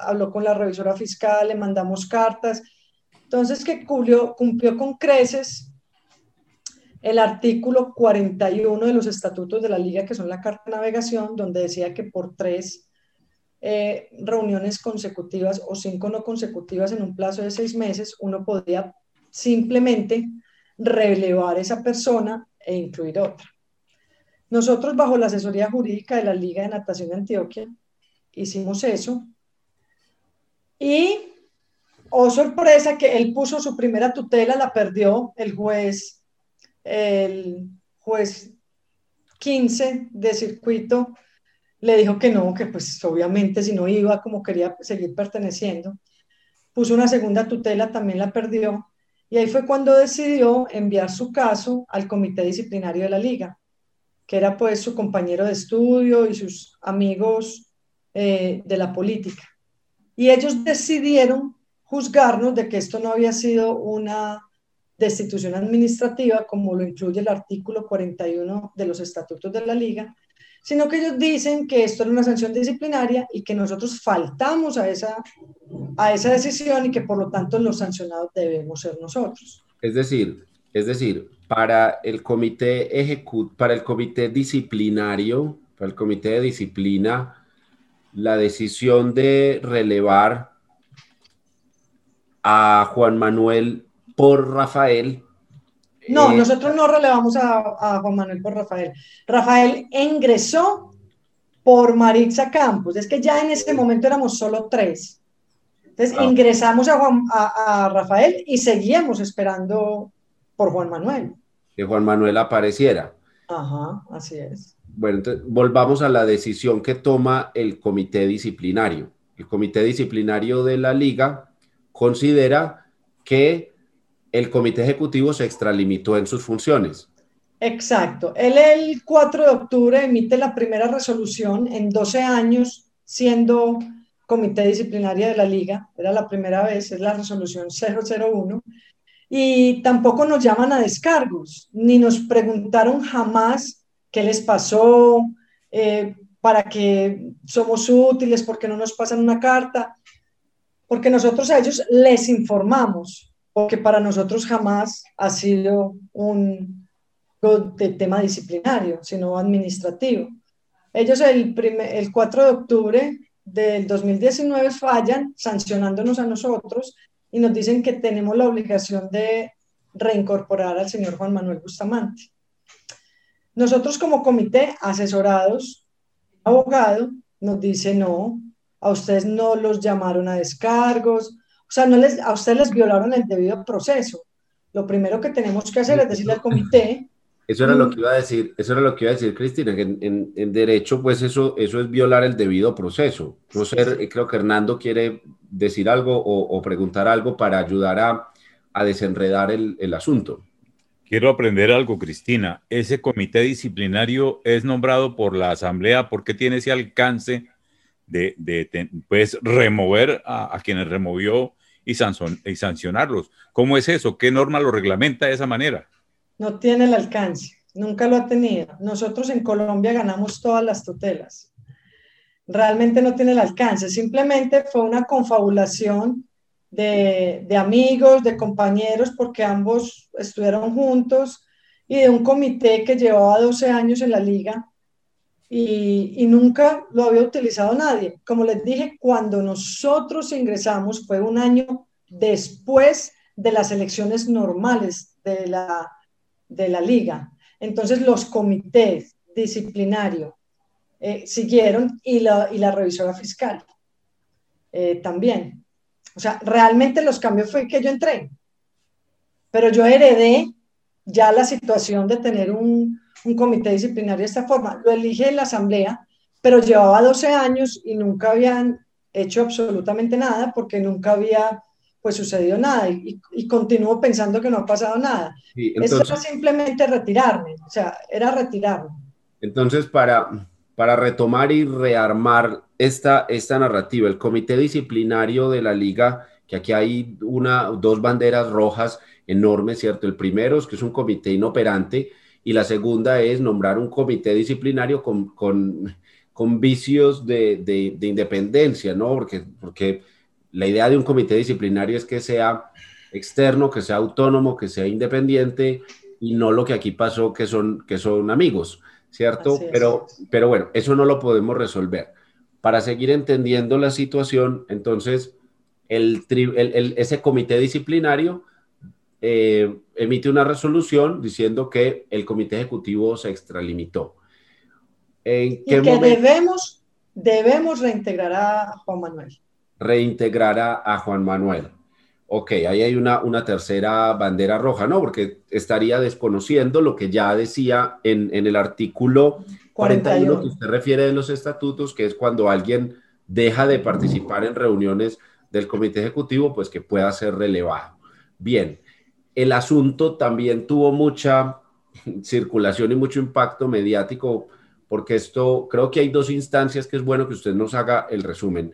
habló con la revisora fiscal, le mandamos cartas. Entonces, que cumplió, cumplió con creces el artículo 41 de los estatutos de la liga, que son la carta de navegación, donde decía que por tres eh, reuniones consecutivas o cinco no consecutivas en un plazo de seis meses, uno podía simplemente relevar esa persona e incluir otra. Nosotros, bajo la asesoría jurídica de la Liga de Natación de Antioquia, hicimos eso. Y, oh sorpresa, que él puso su primera tutela, la perdió el juez el juez 15 de circuito le dijo que no, que pues obviamente si no iba como quería seguir perteneciendo. Puso una segunda tutela, también la perdió. Y ahí fue cuando decidió enviar su caso al comité disciplinario de la liga, que era pues su compañero de estudio y sus amigos eh, de la política. Y ellos decidieron juzgarnos de que esto no había sido una destitución administrativa, como lo incluye el artículo 41 de los estatutos de la liga, sino que ellos dicen que esto era una sanción disciplinaria y que nosotros faltamos a esa, a esa decisión y que por lo tanto los sancionados debemos ser nosotros. Es decir, es decir, para el comité ejecut para el comité disciplinario, para el comité de disciplina, la decisión de relevar a Juan Manuel por Rafael no, eh, nosotros no relevamos a, Juan Manuel por Rafael. Rafael ingresó por Marixa Campos. Es que ya en ese momento éramos solo tres. Entonces ah. ingresamos a, Juan, a, Rafael y seguíamos esperando por Juan Manuel. Que Juan Manuel apareciera. Ajá, así es. Bueno, entonces volvamos a la decisión que toma el comité disciplinario. El comité disciplinario de la liga considera que el comité ejecutivo se extralimitó en sus funciones. Exacto. Él el 4 de octubre emite la primera resolución en 12 años siendo comité disciplinario de la liga. Era la primera vez, es la resolución 001. Y tampoco nos llaman a descargos, ni nos preguntaron jamás qué les pasó, eh, para qué somos útiles, por qué no nos pasan una carta, porque nosotros a ellos les informamos porque para nosotros jamás ha sido un tema disciplinario, sino administrativo. Ellos el, el 4 de octubre del 2019 fallan sancionándonos a nosotros y nos dicen que tenemos la obligación de reincorporar al señor Juan Manuel Bustamante. Nosotros como comité asesorados, abogado, nos dice no, a ustedes no los llamaron a descargos, o sea, no les, a ustedes les violaron el debido proceso. Lo primero que tenemos que hacer es decirle al comité. Eso era lo que iba a decir, eso era lo que iba a decir Cristina, que en, derecho, pues eso, eso es violar el debido proceso. No sé, creo que Hernando quiere decir algo o, preguntar algo para ayudar a, a desenredar el, el asunto. Quiero aprender algo, Cristina. Ese comité disciplinario es nombrado por la Asamblea porque tiene ese alcance de, de pues, remover a, quienes removió y, y sancionarlos. ¿Cómo es eso? ¿Qué norma lo reglamenta de esa manera? No tiene el alcance, nunca lo ha tenido. Nosotros en Colombia ganamos todas las tutelas. Realmente no tiene el alcance, simplemente fue una confabulación de, de amigos, de compañeros, porque ambos estuvieron juntos y de un comité que llevaba 12 años en la liga y, nunca lo había utilizado nadie. Como les dije, cuando nosotros ingresamos fue un año después de las elecciones normales de la, de la liga. Entonces los comités disciplinarios eh, siguieron y la, y la revisora fiscal eh, también. O sea, realmente los cambios fue que yo entré, pero yo heredé ya la situación de tener un, un comité disciplinario de esta forma. Lo elige la asamblea, pero llevaba 12 años y nunca habían hecho absolutamente nada porque nunca había pues sucedido nada y, y, continúo pensando que no ha pasado nada. Eso era simplemente retirarme, o sea, era retirarme. Entonces, para, para retomar y rearmar esta, esta narrativa, el comité disciplinario de la liga, que aquí hay una, dos banderas rojas enormes, ¿cierto? El primero es que es un comité inoperante, y la segunda es nombrar un comité disciplinario con, con, con vicios de, de, independencia, ¿no? Porque, porque la idea de un comité disciplinario es que sea externo, que sea autónomo, que sea independiente y no lo que aquí pasó, que son, que son amigos, ¿cierto? Pero, pero bueno, eso no lo podemos resolver. Para seguir entendiendo la situación, entonces, el, el, ese comité disciplinario eh, emite una resolución diciendo que el comité ejecutivo se extralimitó. ¿En qué y que debemos, debemos reintegrar a Juan Manuel. Reintegrar a, Juan Manuel. Ok, ahí hay una, una tercera bandera roja, ¿no? Porque estaría desconociendo lo que ya decía en, en el artículo 41 que usted refiere de los estatutos, que es cuando alguien deja de participar en reuniones del comité ejecutivo, pues que pueda ser relevado. Bien, el asunto también tuvo mucha circulación y mucho impacto mediático, porque esto, creo que hay dos instancias que es bueno que usted nos haga el resumen.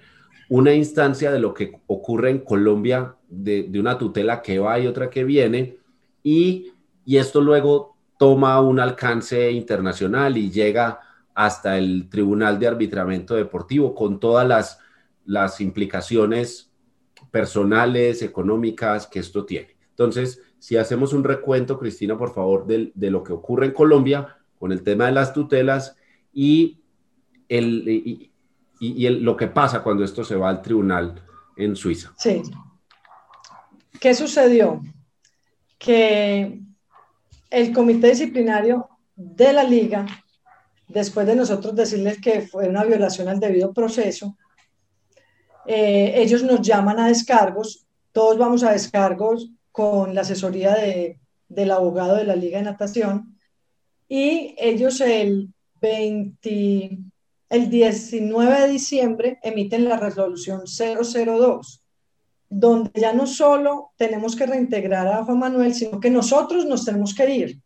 Una instancia de lo que ocurre en Colombia, de, de una tutela que va y otra que viene, y, y esto luego toma un alcance internacional y llega hasta el Tribunal de Arbitramiento Deportivo con todas las, las implicaciones personales, económicas que esto tiene. Entonces, si hacemos un recuento, Cristina, por favor, de, de lo que ocurre en Colombia con el tema de las tutelas y, el, y lo que pasa cuando esto se va al tribunal en Suiza. Sí. ¿Qué sucedió? Que el comité disciplinario de la liga, después de nosotros decirles que fue una violación al debido proceso, eh, ellos nos llaman a descargos, todos vamos a descargos con la asesoría de, del abogado de la liga de natación y ellos el, 20, el 19 de diciembre emiten la resolución 002 donde ya no solo tenemos que reintegrar a Juan Manuel, sino que nosotros nos tenemos que ir.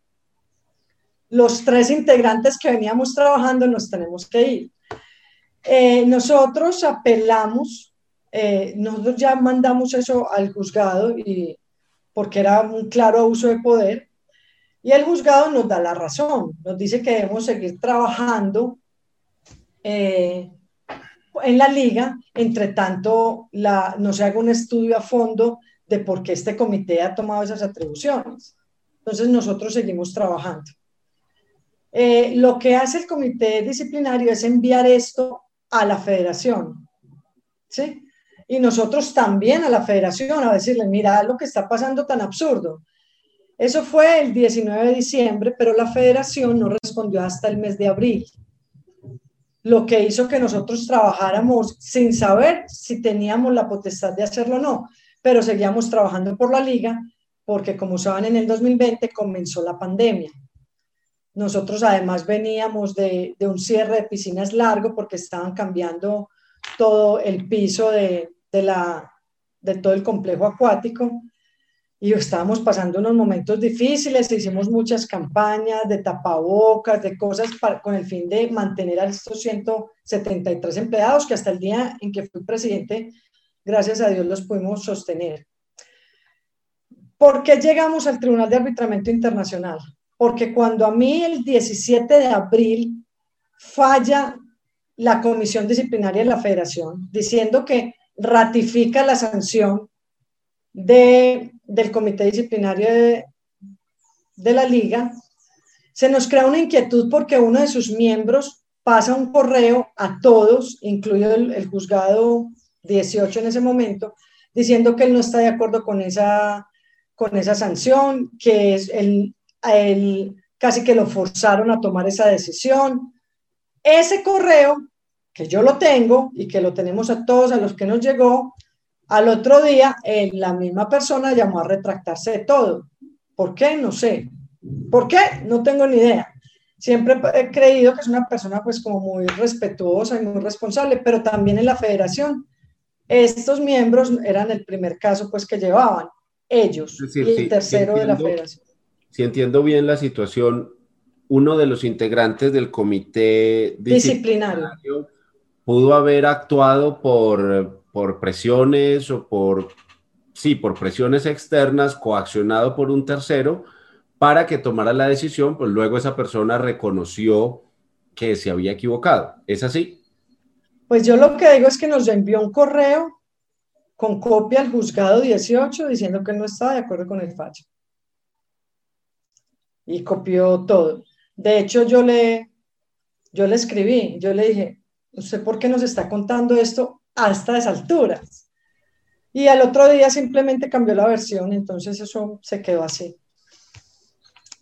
Los tres integrantes que veníamos trabajando nos tenemos que ir. Eh, nosotros apelamos, eh, nosotros ya mandamos eso al juzgado y, porque era un claro abuso de poder, y el juzgado nos da la razón, nos dice que debemos seguir trabajando eh, en la liga, entre tanto no se haga un estudio a fondo de por qué este comité ha tomado esas atribuciones. Entonces nosotros seguimos trabajando. Eh, lo que hace el comité disciplinario es enviar esto a la federación, ¿sí? Y nosotros también a la federación a decirle, mira lo que está pasando tan absurdo. Eso fue el 19 de diciembre, pero la federación no respondió hasta el mes de abril lo que hizo que nosotros trabajáramos sin saber si teníamos la potestad de hacerlo o no, pero seguíamos trabajando por la liga porque como saben en el 2020 comenzó la pandemia. Nosotros además veníamos de, un cierre de piscinas largo porque estaban cambiando todo el piso de, la, de todo el complejo acuático y estábamos pasando unos momentos difíciles, hicimos muchas campañas de tapabocas, de cosas con el fin de mantener a estos 173 empleados que hasta el día en que fui presidente, gracias a Dios los pudimos sostener. ¿Por qué llegamos al Tribunal de Arbitramiento Internacional? Porque cuando a mí el 17 de abril falla la comisión disciplinaria de la federación diciendo que ratifica la sanción de, del comité disciplinario de, de la liga, se nos crea una inquietud porque uno de sus miembros pasa un correo a todos, incluido el, juzgado 18 en ese momento, diciendo que él no está de acuerdo con esa, con esa sanción, que es el, él casi que lo forzaron a tomar esa decisión. Ese correo, que yo lo tengo y que lo tenemos a todos a los que nos llegó, al otro día, eh, la misma persona llamó a retractarse de todo. ¿Por qué? No sé. ¿Por qué? No tengo ni idea. Siempre he creído que es una persona pues como muy respetuosa y muy responsable, pero también en la federación. Estos miembros eran el primer caso pues que llevaban ellos y el tercero de la federación. Si entiendo bien la situación, uno de los integrantes del comité disciplinario, disciplinario pudo haber actuado por por presiones o por, sí, por presiones externas, coaccionado por un tercero, para que tomara la decisión, pues luego esa persona reconoció que se había equivocado. ¿Es así? Pues yo lo que digo es que nos envió un correo con copia al juzgado 18 diciendo que no estaba de acuerdo con el fallo. Y copió todo. De hecho, yo le, yo le escribí, yo le dije, ¿usted por qué nos está contando esto hasta esas alturas. Y al otro día simplemente cambió la versión, entonces eso se quedó así.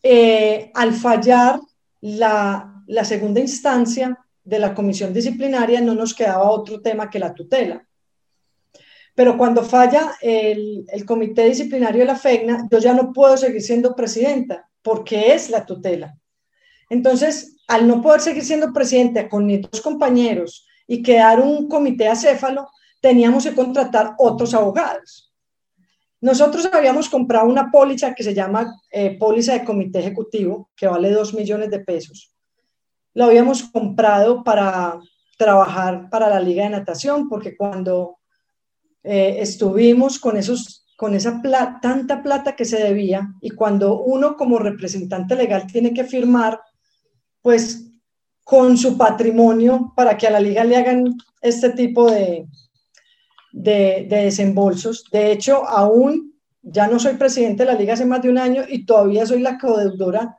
Eh, al fallar la, la segunda instancia de la comisión disciplinaria, no nos quedaba otro tema que la tutela. Pero cuando falla el, el, comité disciplinario de la FEGNA, yo ya no puedo seguir siendo presidenta porque es la tutela. Entonces, al no poder seguir siendo presidente con mis dos compañeros y quedar un comité acéfalo, teníamos que contratar otros abogados. Nosotros habíamos comprado una póliza que se llama eh, póliza de comité ejecutivo, que vale 2 millones de pesos. Lo habíamos comprado para trabajar para la Liga de Natación, porque cuando eh, estuvimos con, esos, con esa tanta plata que se debía, y cuando uno como representante legal tiene que firmar, pues con su patrimonio para que a la liga le hagan este tipo de, de, desembolsos. De hecho, aún ya no soy presidente de la liga hace más de un año y todavía soy la codeudora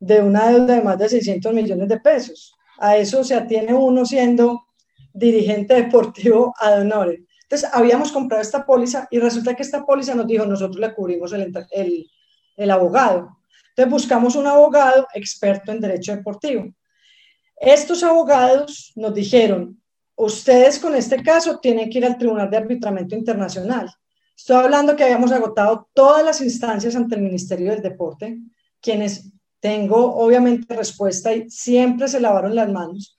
de una deuda de más de 600 millones de pesos. A eso se atiene uno siendo dirigente deportivo ad honores. Entonces, habíamos comprado esta póliza y resulta que esta póliza nos dijo, nosotros le cubrimos el, el, el abogado. Entonces, buscamos un abogado experto en derecho deportivo. Estos abogados nos dijeron, ustedes con este caso tienen que ir al Tribunal de Arbitramiento Internacional. Estoy hablando que habíamos agotado todas las instancias ante el Ministerio del Deporte, quienes tengo obviamente respuesta y siempre se lavaron las manos.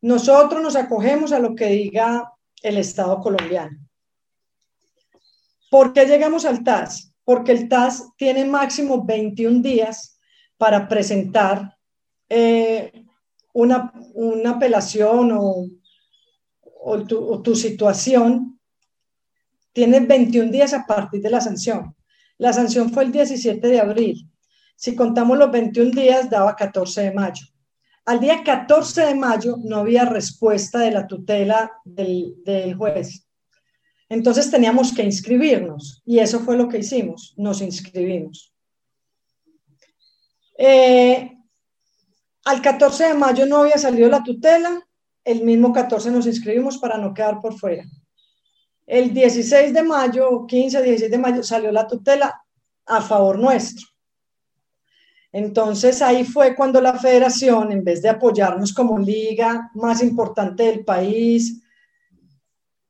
Nosotros nos acogemos a lo que diga el Estado colombiano. ¿Por qué llegamos al TAS? Porque el TAS tiene máximo 21 días para presentar eh, una, una apelación o o tu, situación, tienes 21 días a partir de la sanción. La sanción fue el 17 de abril. Si contamos los 21 días, daba 14 de mayo. Al día 14 de mayo no había respuesta de la tutela del, juez. Entonces teníamos que inscribirnos y eso fue lo que hicimos, nos inscribimos. Eh, al 14 de mayo no había salido la tutela, el mismo 14 nos inscribimos para no quedar por fuera. El 16 de mayo, 15, 16 de mayo, salió la tutela a favor nuestro. Entonces ahí fue cuando la federación, en vez de apoyarnos como liga más importante del país,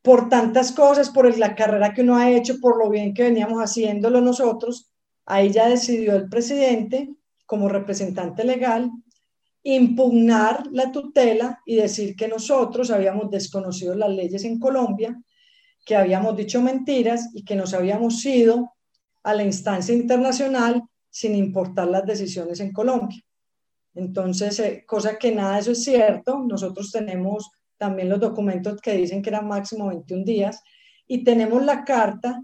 por tantas cosas, por la carrera que uno ha hecho, por lo bien que veníamos haciéndolo nosotros, ahí ya decidió el presidente como representante legal impugnar la tutela y decir que nosotros habíamos desconocido las leyes en Colombia, que habíamos dicho mentiras y que nos habíamos ido a la instancia internacional sin importar las decisiones en Colombia. Entonces, eh, cosa que nada de eso es cierto, nosotros tenemos también los documentos que dicen que eran máximo 21 días y tenemos la carta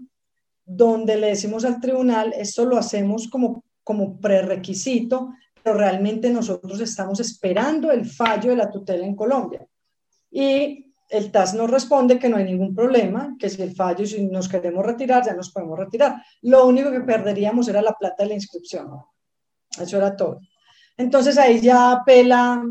donde le decimos al tribunal, esto lo hacemos como, como prerequisito pero realmente nosotros estamos esperando el fallo de la tutela en Colombia. Y el TAS nos responde que no hay ningún problema, que si el fallo, si nos queremos retirar, ya nos podemos retirar. Lo único que perderíamos era la plata de la inscripción. Eso era todo. Entonces ahí ya apela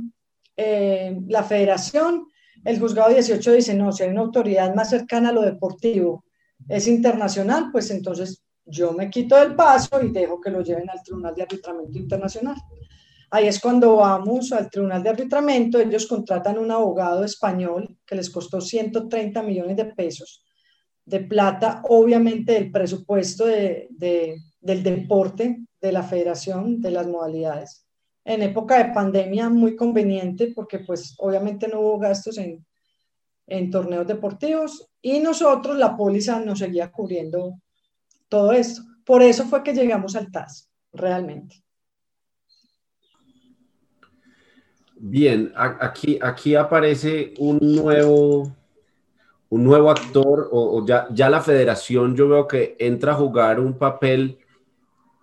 eh, la federación. El juzgado 18 dice, no, si hay una autoridad más cercana a lo deportivo, es internacional, pues entonces yo me quito del paso y dejo que lo lleven al Tribunal de Arbitramiento Internacional. Ahí es cuando vamos al Tribunal de Arbitramiento, ellos contratan un abogado español que les costó 130 millones de pesos de plata, obviamente el presupuesto de, del deporte, de la federación, de las modalidades. En época de pandemia muy conveniente porque pues obviamente no hubo gastos en, en torneos deportivos y nosotros, la póliza nos seguía cubriendo todo esto. Por eso fue que llegamos al TAS, realmente. Bien, aquí, aquí aparece un nuevo, un nuevo actor, o, ya, ya la federación yo veo que entra a jugar un papel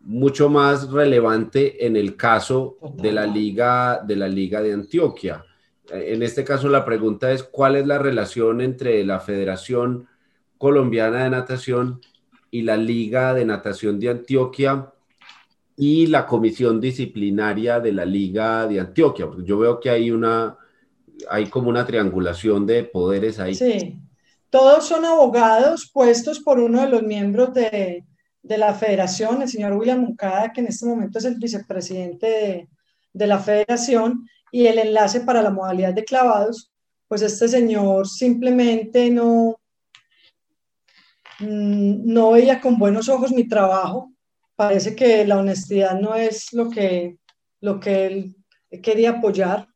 mucho más relevante en el caso de la liga de la liga de Antioquia. En este caso la pregunta es cuál es la relación entre la Federación Colombiana de Natación y la Liga de Natación de Antioquia y la comisión disciplinaria de la Liga de Antioquia. Porque yo veo que hay una, hay como una triangulación de poderes ahí. Sí, todos son abogados puestos por uno de los miembros de, de la federación, el señor William Mucada, que en este momento es el vicepresidente de, de la federación, y el enlace para la modalidad de clavados, pues este señor simplemente no, Mm, no veía con buenos ojos mi trabajo. Parece que la honestidad no es lo que, lo que él quería apoyar.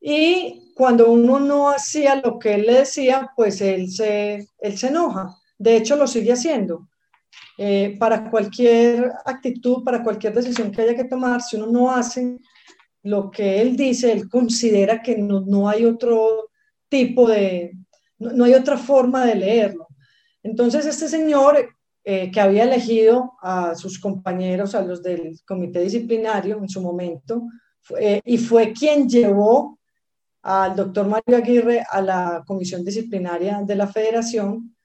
Y cuando uno no hacía lo que él le decía, pues él se, él se enoja. De hecho, lo sigue haciendo. Eh, para cualquier actitud, para cualquier decisión que haya que tomar, si uno no hace lo que él dice, él considera que no, no hay otro tipo de, no, no, hay otra forma de leerlo. Entonces, este señor eh, que había elegido a sus compañeros, a los del comité disciplinario en su momento, eh, y fue quien llevó al doctor Mario Aguirre a la comisión disciplinaria de la federación,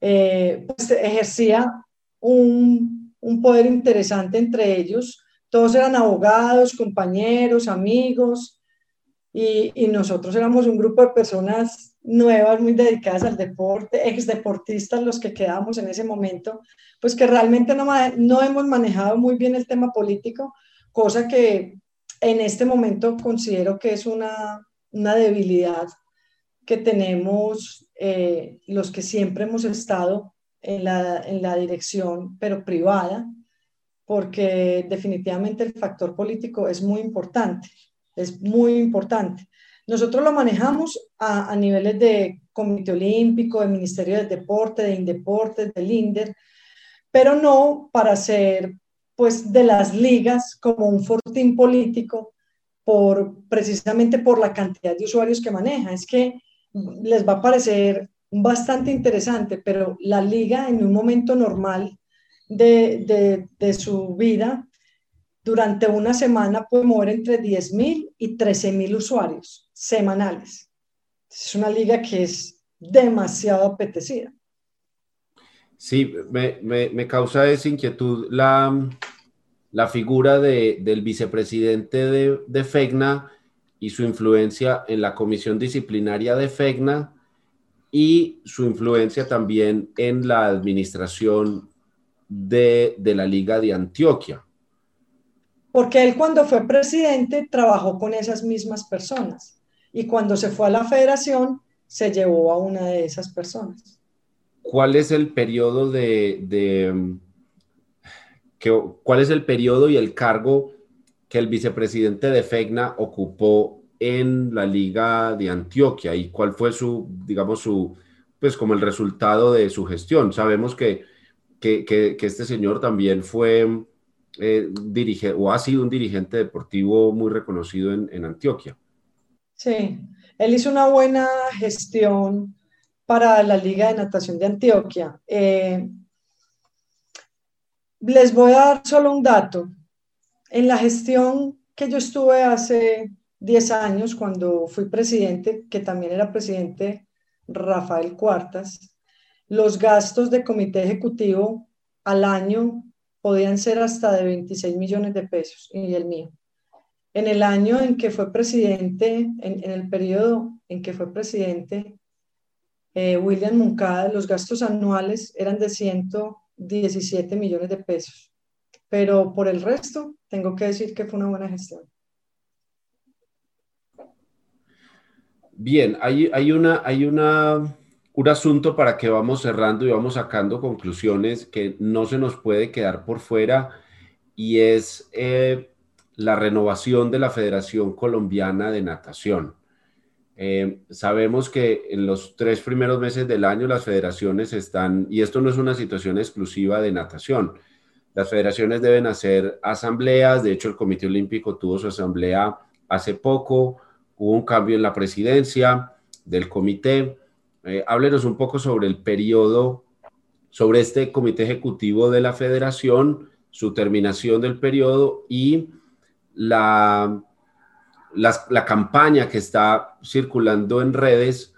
eh, pues ejercía un, un poder interesante entre ellos. Todos eran abogados, compañeros, amigos, y, y, nosotros éramos un grupo de personas nuevas, muy dedicadas al deporte, ex deportistas los que quedamos en ese momento, pues que realmente no, no hemos manejado muy bien el tema político, cosa que en este momento considero que es una, una debilidad que tenemos eh, los que siempre hemos estado en la, en la dirección, pero privada, porque definitivamente el factor político es muy importante, es muy importante. Nosotros lo manejamos a, niveles de Comité Olímpico, de Ministerio del Deporte, de Indeportes, del INDER, pero no para ser pues de las ligas como un fortín político por precisamente por la cantidad de usuarios que maneja. Es que les va a parecer bastante interesante, pero la liga en un momento normal de, de, de su vida, durante una semana puede mover entre 10.000 y 13.000 usuarios semanales. Es una liga que es demasiado apetecida. Sí, me, me, me causa esa inquietud la, la figura de, del vicepresidente de, de FEGNA y su influencia en la comisión disciplinaria de FEGNA y su influencia también en la administración de, de, la Liga de Antioquia. Porque él cuando fue presidente trabajó con esas mismas personas y cuando se fue a la federación se llevó a una de esas personas. ¿Cuál es el periodo de, cuál es el y el cargo que el vicepresidente de FEGNA ocupó en la Liga de Antioquia y cuál fue su, digamos, su, pues como el resultado de su gestión. Sabemos que, que, que, este señor también fue eh, o ha sido un dirigente deportivo muy reconocido en, en, Antioquia. Sí, él hizo una buena gestión para la Liga de Natación de Antioquia. Eh, les voy a dar solo un dato. En la gestión que yo estuve hace 10 años cuando fui presidente, que también era presidente Rafael Cuartas, los gastos de comité ejecutivo al año podían ser hasta de 26 millones de pesos, y el mío. En el año en que fue presidente, en, en el periodo en que fue presidente eh, William Moncada, los gastos anuales eran de 117 millones de pesos. Pero por el resto, tengo que decir que fue una buena gestión. Bien, hay, hay, una, hay una, un asunto para que vamos cerrando y vamos sacando conclusiones que no se nos puede quedar por fuera y es eh, la renovación de la Federación Colombiana de Natación. Eh, sabemos que en los tres primeros meses del año las federaciones están, y esto no es una situación exclusiva de natación, las federaciones deben hacer asambleas, de hecho el Comité Olímpico tuvo su asamblea hace poco, hubo un cambio en la presidencia del comité. Eh, háblenos un poco sobre el periodo, sobre este comité ejecutivo de la federación, su terminación del periodo y la, la, campaña que está circulando en redes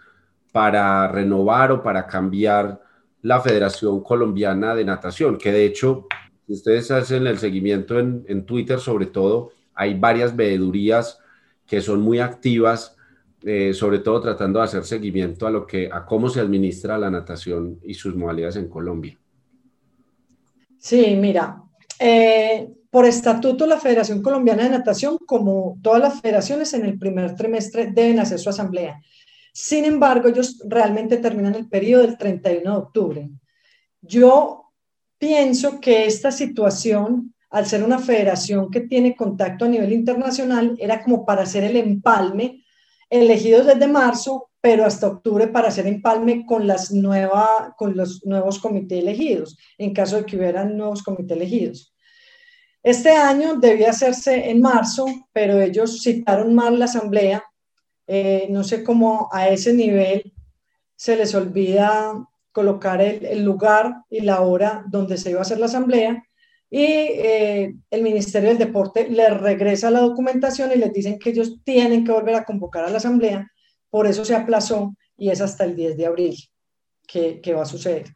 para renovar o para cambiar la Federación Colombiana de Natación, que de hecho, si ustedes hacen el seguimiento en, en Twitter sobre todo, hay varias veedurías que son muy activas, eh, sobre todo tratando de hacer seguimiento a lo que a cómo se administra la natación y sus modalidades en Colombia. Sí, mira, eh, por estatuto la Federación Colombiana de Natación, como todas las federaciones en el primer trimestre deben hacer su asamblea. Sin embargo, ellos realmente terminan el periodo del 31 de octubre. Yo pienso que esta situación al ser una federación que tiene contacto a nivel internacional, era como para hacer el empalme, elegidos desde marzo, pero hasta octubre para hacer empalme con, las nueva, con los nuevos comités elegidos, en caso de que hubieran nuevos comités elegidos. Este año debía hacerse en marzo, pero ellos citaron mal la asamblea. Eh, no sé cómo a ese nivel se les olvida colocar el, lugar y la hora donde se iba a hacer la asamblea y eh, el Ministerio del Deporte les regresa la documentación y les dicen que ellos tienen que volver a convocar a la asamblea, por eso se aplazó y es hasta el 10 de abril que, que va a suceder.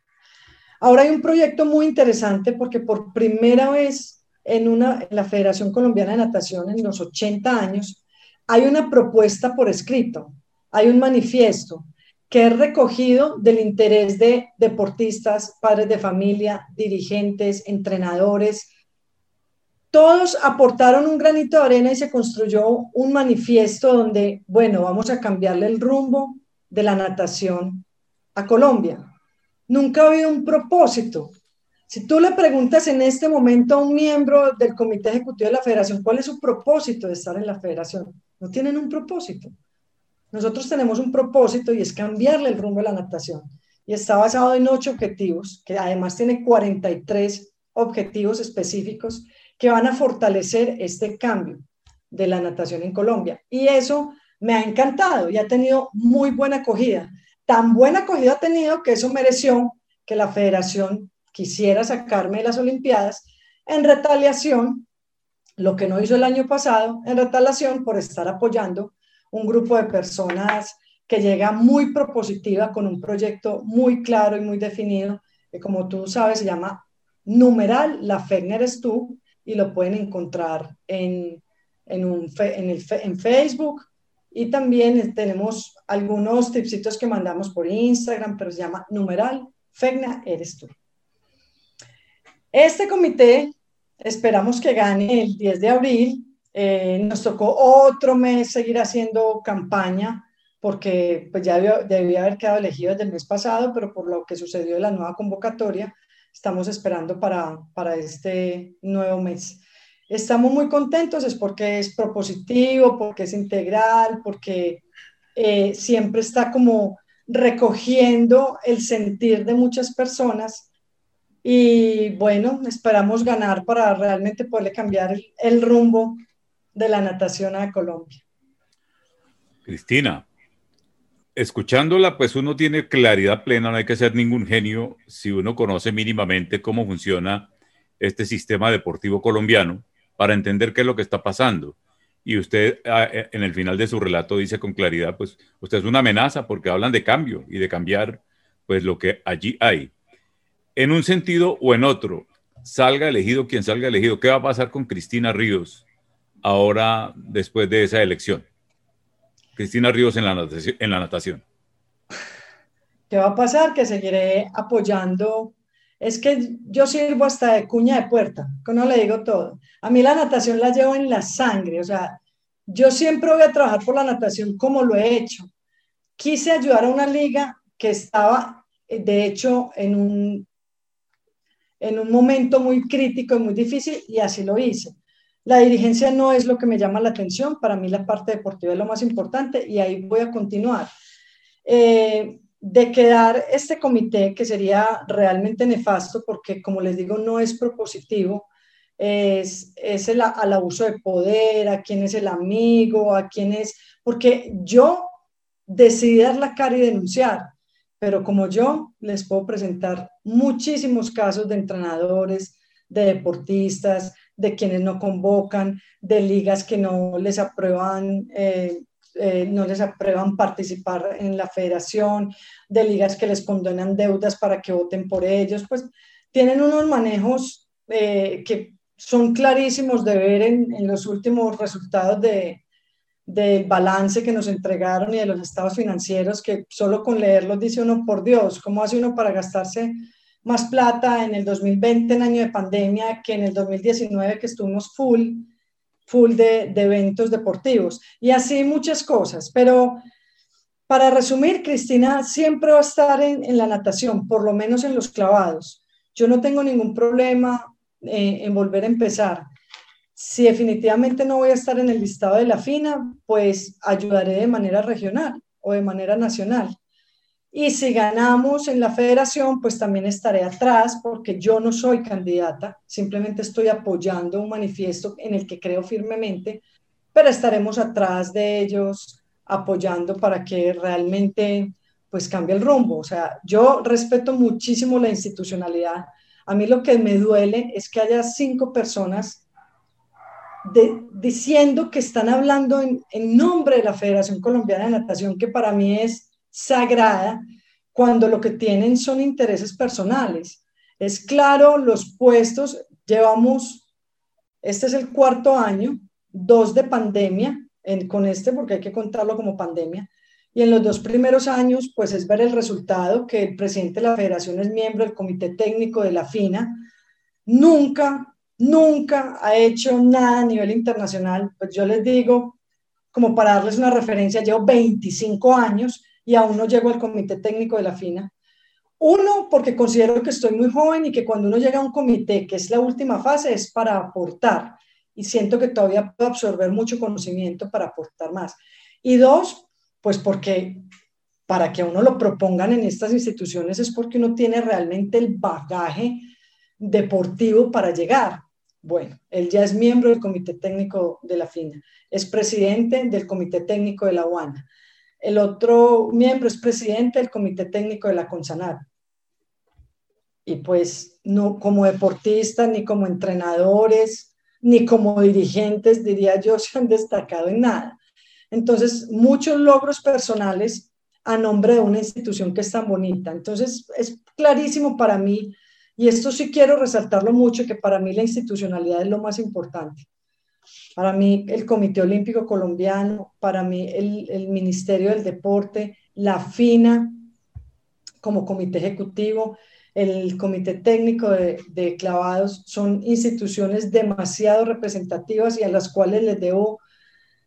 Ahora hay un proyecto muy interesante porque por primera vez en, una, la Federación Colombiana de Natación en los 80 años hay una propuesta por escrito, hay un manifiesto que es recogido del interés de deportistas, padres de familia, dirigentes, entrenadores. Todos aportaron un granito de arena y se construyó un manifiesto donde, bueno, vamos a cambiarle el rumbo de la natación a Colombia. Nunca ha habido un propósito. Si tú le preguntas en este momento a un miembro del comité ejecutivo de la federación cuál es su propósito de estar en la federación, no tienen un propósito. Nosotros tenemos un propósito y es cambiarle el rumbo de la natación. Y está basado en ocho objetivos, que además tiene 43 objetivos específicos que van a fortalecer este cambio de la natación en Colombia. Y eso me ha encantado y ha tenido muy buena acogida. Tan buena acogida ha tenido que eso mereció que la federación quisiera sacarme de las Olimpiadas en retaliación, lo que no hizo el año pasado, en retaliación por estar apoyando un grupo de personas que llega muy propositiva con un proyecto muy claro y muy definido, que como tú sabes se llama Numeral, la FEGNER eres tú, y lo pueden encontrar en, en, un, en, el, en Facebook. Y también tenemos algunos tipsitos que mandamos por Instagram, pero se llama Numeral, FEGNA eres tú. Este comité esperamos que gane el 10 de abril eh, nos tocó otro mes seguir haciendo campaña porque pues ya debía, haber quedado elegido desde el mes pasado, pero por lo que sucedió de la nueva convocatoria, estamos esperando para, para este nuevo mes. Estamos muy contentos, es porque es propositivo, porque es integral, porque eh, siempre está como recogiendo el sentir de muchas personas y bueno, esperamos ganar para realmente poderle cambiar el, rumbo de la natación a Colombia. Cristina, escuchándola, pues uno tiene claridad plena, no hay que ser ningún genio si uno conoce mínimamente cómo funciona este sistema deportivo colombiano para entender qué es lo que está pasando. Y usted en el final de su relato dice con claridad, pues usted es una amenaza porque hablan de cambio y de cambiar pues lo que allí hay. En un sentido o en otro, salga elegido quien salga elegido, ¿qué va a pasar con Cristina Ríos ahora después de esa elección? Cristina Ríos en la natación. En la natación. ¿Qué va a pasar? Que seguiré apoyando. Es que yo sirvo hasta de cuña de puerta, que no le digo todo. A mí la natación la llevo en la sangre, o sea, yo siempre voy a trabajar por la natación como lo he hecho. Quise ayudar a una liga que estaba, de hecho, en un, en un momento muy crítico y muy difícil y así lo hice. La dirigencia no es lo que me llama la atención, para mí la parte deportiva es lo más importante y ahí voy a continuar. Eh, de quedar este comité que sería realmente nefasto porque, como les digo, no es propositivo, es, es el, al abuso de poder, a quién es el amigo, a quién es, porque yo decidí dar la cara y denunciar, pero como yo les puedo presentar muchísimos casos de entrenadores, de deportistas, de quienes no convocan, de ligas que no les aprueban, eh, eh, no les aprueban participar en la federación, de ligas que les condonan deudas para que voten por ellos, pues tienen unos manejos eh, que son clarísimos de ver en, en los últimos resultados de, del balance que nos entregaron y de los estados financieros, que solo con leerlos dice uno, por Dios, ¿cómo hace uno para gastarse más plata en el 2020, en año de pandemia, que en el 2019, que estuvimos full, full de, eventos deportivos. Y así muchas cosas. Pero para resumir, Cristina siempre va a estar en, la natación, por lo menos en los clavados. Yo no tengo ningún problema eh, en volver a empezar. Si definitivamente no voy a estar en el listado de la FINA, pues ayudaré de manera regional o de manera nacional. Y si ganamos en la federación, pues también estaré atrás porque yo no soy candidata, simplemente estoy apoyando un manifiesto en el que creo firmemente, pero estaremos atrás de ellos apoyando para que realmente pues cambie el rumbo. O sea, yo respeto muchísimo la institucionalidad. A mí lo que me duele es que haya cinco personas diciendo que están hablando en, nombre de la Federación Colombiana de Natación, que para mí es sagrada cuando lo que tienen son intereses personales. Es claro, los puestos, llevamos, este es el cuarto año, dos de pandemia, con este porque hay que contarlo como pandemia, y en los dos primeros años, pues es ver el resultado, que el presidente de la federación es miembro del comité técnico de la FINA, nunca, nunca ha hecho nada a nivel internacional, pues yo les digo, como para darles una referencia, llevo 25 años y aún no llego al comité técnico de la FINA. Uno, porque considero que estoy muy joven y que cuando uno llega a un comité, que es la última fase, es para aportar. Y siento que todavía puedo absorber mucho conocimiento para aportar más. Y dos, pues porque para que uno lo propongan en estas instituciones es porque uno tiene realmente el bagaje deportivo para llegar. Bueno, él ya es miembro del comité técnico de la FINA, es presidente del comité técnico de la UANA, el otro miembro es presidente del comité técnico de la CONSANAR. Y pues no como deportistas, ni como entrenadores, ni como dirigentes, diría yo, se han destacado en nada. Entonces, muchos logros personales a nombre de una institución que es tan bonita. Entonces, es clarísimo para mí, y esto sí quiero resaltarlo mucho, que para mí la institucionalidad es lo más importante. Para mí el Comité Olímpico Colombiano, para mí el, Ministerio del Deporte, la FINA como comité ejecutivo, el Comité Técnico de, Clavados, son instituciones demasiado representativas y a las cuales les debo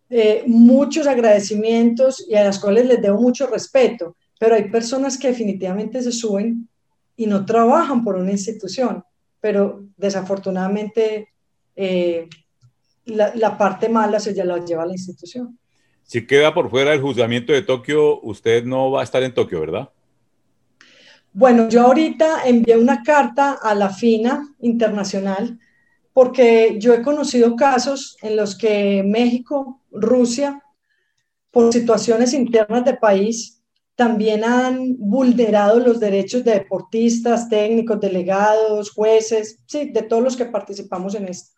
eh, muchos agradecimientos y a las cuales les debo mucho respeto, pero hay personas que definitivamente se suben y no trabajan por una institución, pero desafortunadamente... Eh, la, parte mala se ya la lleva la institución. Si queda por fuera el juzgamiento de Tokio, usted no va a estar en Tokio, ¿verdad? Bueno, yo ahorita envié una carta a la FINA internacional porque yo he conocido casos en los que México, Rusia, por situaciones internas de país, también han vulnerado los derechos de deportistas, técnicos, delegados, jueces, sí, de todos los que participamos en esto.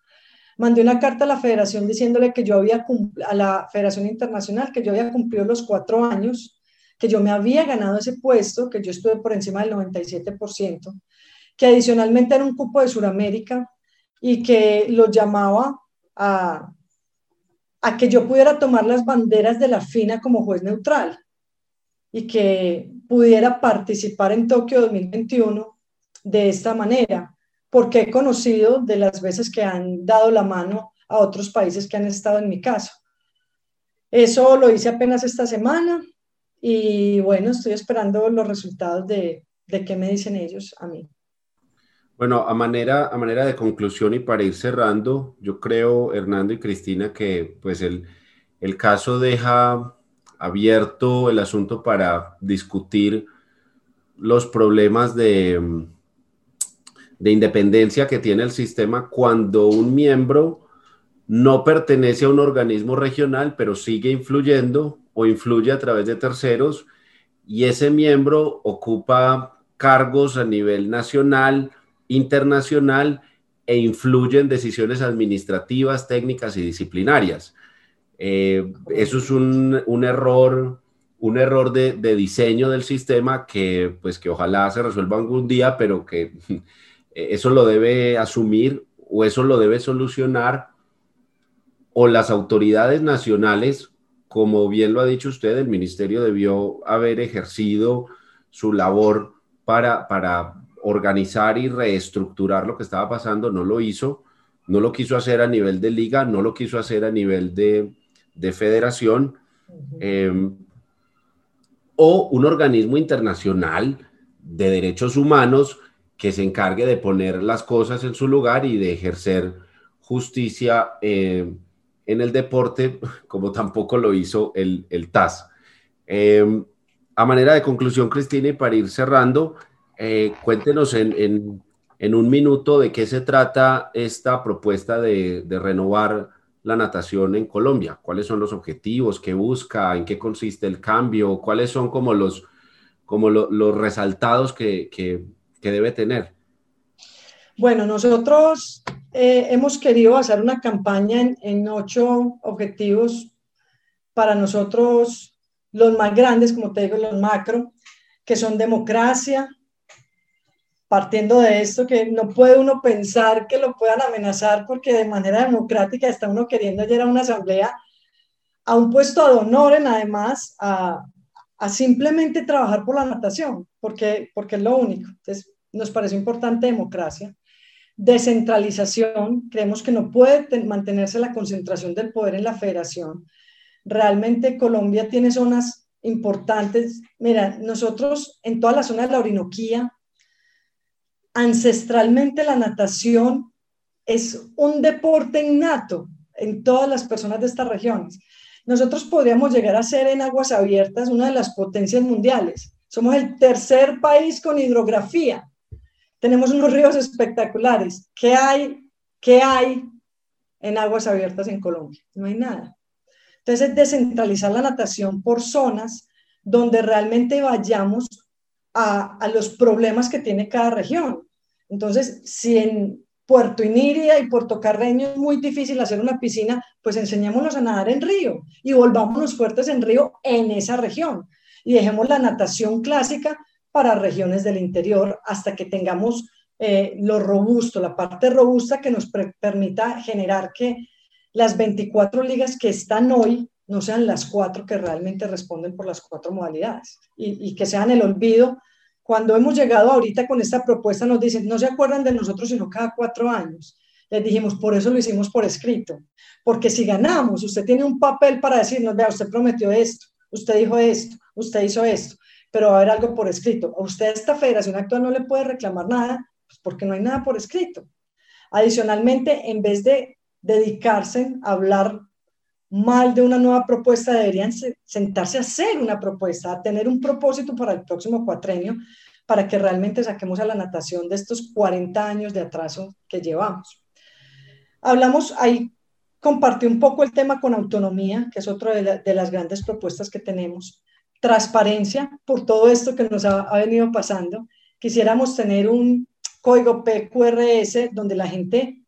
Mandé una carta a la federación diciéndole que yo había, a la Federación Internacional, que yo había cumplido los cuatro años, que yo me había ganado ese puesto, que yo estuve por encima del 97%, que adicionalmente era un cupo de Sudamérica y que lo llamaba a, a que yo pudiera tomar las banderas de la FINA como juez neutral y que pudiera participar en Tokio 2021 de esta manera porque he conocido de las veces que han dado la mano a otros países que han estado en mi caso. Eso lo hice apenas esta semana y bueno, estoy esperando los resultados de, de qué me dicen ellos a mí. Bueno, a manera, a manera de conclusión y para ir cerrando, yo creo, Hernando y Cristina, que pues el, el caso deja abierto el asunto para discutir los problemas de, de independencia que tiene el sistema cuando un miembro no pertenece a un organismo regional, pero sigue influyendo o influye a través de terceros y ese miembro ocupa cargos a nivel nacional, internacional e influye en decisiones administrativas, técnicas y disciplinarias. Eh, eso es un, error, un error de, de, diseño del sistema que, pues, que ojalá se resuelva algún día, pero que eh, eso lo debe asumir o eso lo debe solucionar o las autoridades nacionales, como bien lo ha dicho usted, el ministerio debió haber ejercido su labor para, para organizar y reestructurar lo que estaba pasando, no lo hizo, no lo quiso hacer a nivel de liga, no lo quiso hacer a nivel de, federación, em, o un organismo internacional de derechos humanos que se encargue de poner las cosas en su lugar y de ejercer justicia eh, en el deporte, como tampoco lo hizo el, el TAS. Eh, a manera de conclusión, Cristina, y para ir cerrando, eh, cuéntenos en, un minuto de qué se trata esta propuesta de, renovar la natación en Colombia. ¿Cuáles son los objetivos? ¿Qué busca? ¿En qué consiste el cambio? ¿Cuáles son como los, como los resaltados que, debe tener? Bueno, nosotros eh, hemos querido hacer una campaña en, ocho objetivos para nosotros, los más grandes, como te digo, los macro, que son democracia, partiendo de esto, que no puede uno pensar que lo puedan amenazar porque de manera democrática está uno queriendo ayer a una asamblea, a un puesto de honor en además, a, a simplemente trabajar por la natación, porque, porque es lo único. Entonces, nos parece importante democracia. Descentralización, creemos que no puede mantenerse la concentración del poder en la federación. Realmente Colombia tiene zonas importantes. Mira, nosotros en toda la zona de la Orinoquía, ancestralmente la natación es un deporte innato en todas las personas de estas regiones. Nosotros podríamos llegar a ser en aguas abiertas una de las potencias mundiales. Somos el tercer país con hidrografía tenemos unos ríos espectaculares. ¿Qué hay? ¿Qué hay en aguas abiertas en Colombia? No hay nada. Entonces, es descentralizar la natación por zonas donde realmente vayamos a, a los problemas que tiene cada región. Entonces, si en Puerto Iniria y Puerto Carreño es muy difícil hacer una piscina, pues enseñémonos a nadar en río y volvámonos fuertes en río en esa región y dejemos la natación clásica para regiones del interior hasta que tengamos eh, lo robusto, la parte robusta que nos permita generar que las 24 ligas que están hoy no sean las cuatro que realmente responden por las cuatro modalidades y, y que sean el olvido. Cuando hemos llegado ahorita con esta propuesta nos dicen, no se acuerdan de nosotros sino cada cuatro años. Les dijimos, por eso lo hicimos por escrito, porque si ganamos, usted tiene un papel para decirnos, vea, usted prometió esto, usted dijo esto, usted hizo esto pero va a haber algo por escrito. A usted esta federación actual no le puede reclamar nada, pues porque no hay nada por escrito. Adicionalmente, en vez de dedicarse a hablar mal de una nueva propuesta, deberían sentarse a hacer una propuesta, a tener un propósito para el próximo cuatrenio, para que realmente saquemos a la natación de estos 40 años de atraso que llevamos. Hablamos ahí, compartí un poco el tema con autonomía, que es otra de, las grandes propuestas que tenemos transparencia por todo esto que nos ha, venido pasando. Quisiéramos tener un código PQRS donde la gente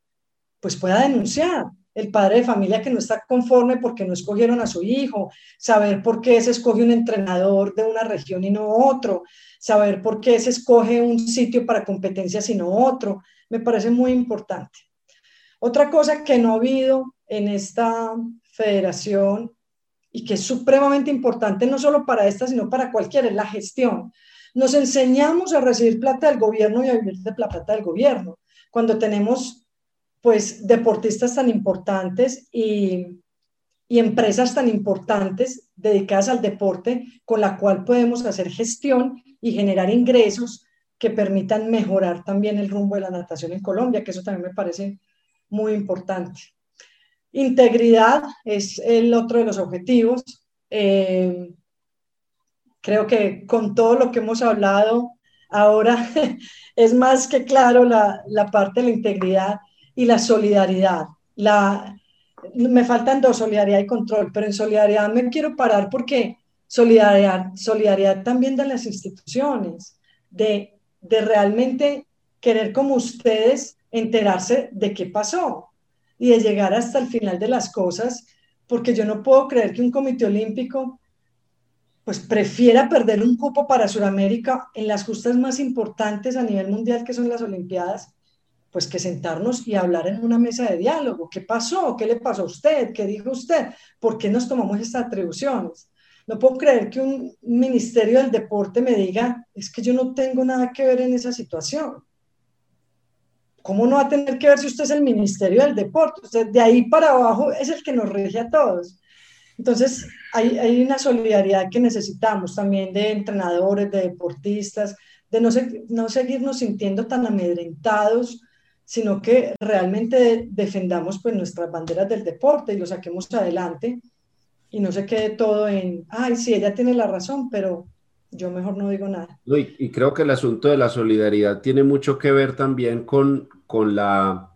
pues pueda denunciar el padre de familia que no está conforme porque no escogieron a su hijo, saber por qué se escoge un entrenador de una región y no otro, saber por qué se escoge un sitio para competencias y no otro, me parece muy importante. Otra cosa que no ha habido en esta federación y que es supremamente importante no solo para esta, sino para cualquiera, es la gestión. Nos enseñamos a recibir plata del gobierno y a vivir de la plata del gobierno. Cuando tenemos pues deportistas tan importantes y, y empresas tan importantes dedicadas al deporte con la cual podemos hacer gestión y generar ingresos que permitan mejorar también el rumbo de la natación en Colombia, que eso también me parece muy importante. Integridad es el otro de los objetivos. Eh, creo que con todo lo que hemos hablado ahora es más que claro la, parte de la integridad y la solidaridad. La, me faltan dos, solidaridad y control, pero en solidaridad me quiero parar porque solidaridad, solidaridad también de las instituciones, de, de realmente querer como ustedes enterarse de qué pasó, y de llegar hasta el final de las cosas, porque yo no puedo creer que un comité olímpico pues prefiera perder un cupo para Sudamérica en las justas más importantes a nivel mundial que son las Olimpiadas, pues que sentarnos y hablar en una mesa de diálogo. ¿Qué pasó? ¿Qué le pasó a usted? ¿Qué dijo usted? ¿Por qué nos tomamos estas atribuciones? No puedo creer que un ministerio del deporte me diga, es que yo no tengo nada que ver en esa situación. ¿Cómo no va a tener que ver si usted es el Ministerio del Deporte? Usted de ahí para abajo es el que nos rige a todos. Entonces, hay, hay una solidaridad que necesitamos también de entrenadores, de deportistas, de no, no seguirnos sintiendo tan amedrentados, sino que realmente defendamos pues nuestras banderas del deporte y lo saquemos adelante y no se quede todo en, ay, sí, ella tiene la razón, pero yo mejor no digo nada. Y, y creo que el asunto de la solidaridad tiene mucho que ver también con, con la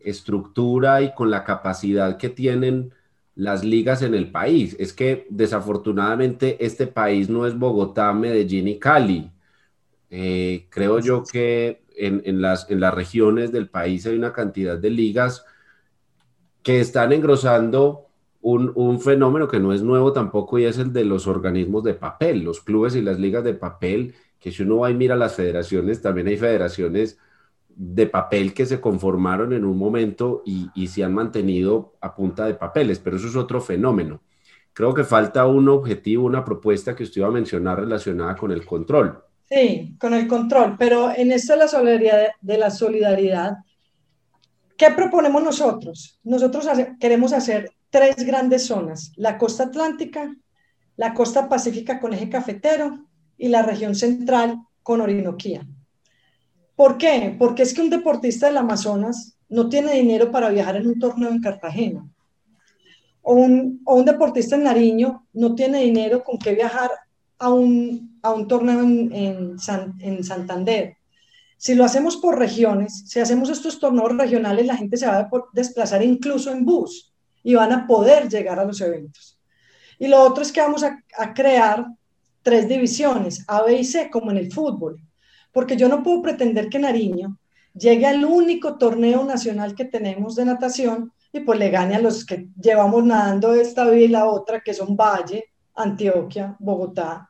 estructura y con la capacidad que tienen las ligas en el país. Es que desafortunadamente este país no es Bogotá, Medellín y Cali. Eh, creo yo que en, las, en las regiones del país hay una cantidad de ligas que están engrosando un, un, fenómeno que no es nuevo tampoco y es el de los organismos de papel, los clubes y las ligas de papel, que si uno va y mira las federaciones, también hay federaciones de papel que se conformaron en un momento y, y se han mantenido a punta de papeles, pero eso es otro fenómeno. Creo que falta un objetivo, una propuesta que usted iba a mencionar relacionada con el control. Sí, con el control, pero en esto de la solidaridad, de la solidaridad ¿qué proponemos nosotros? Nosotros queremos hacer tres grandes zonas, la costa atlántica, la costa pacífica con eje cafetero y la región central con Orinoquía. ¿Por qué? Porque es que un deportista del Amazonas no tiene dinero para viajar en un torneo en Cartagena. O un, deportista en Nariño no tiene dinero con qué viajar a un, torneo en, en Santander. Si lo hacemos por regiones, si hacemos estos torneos regionales, la gente se va a desplazar incluso en bus y van a poder llegar a los eventos. Y lo otro es que vamos a, crear tres divisiones, A, B y C, como en el fútbol, porque yo no puedo pretender que Nariño llegue al único torneo nacional que tenemos de natación y pues le gane a los que llevamos nadando esta vida y la otra, que son Valle, Antioquia, Bogotá,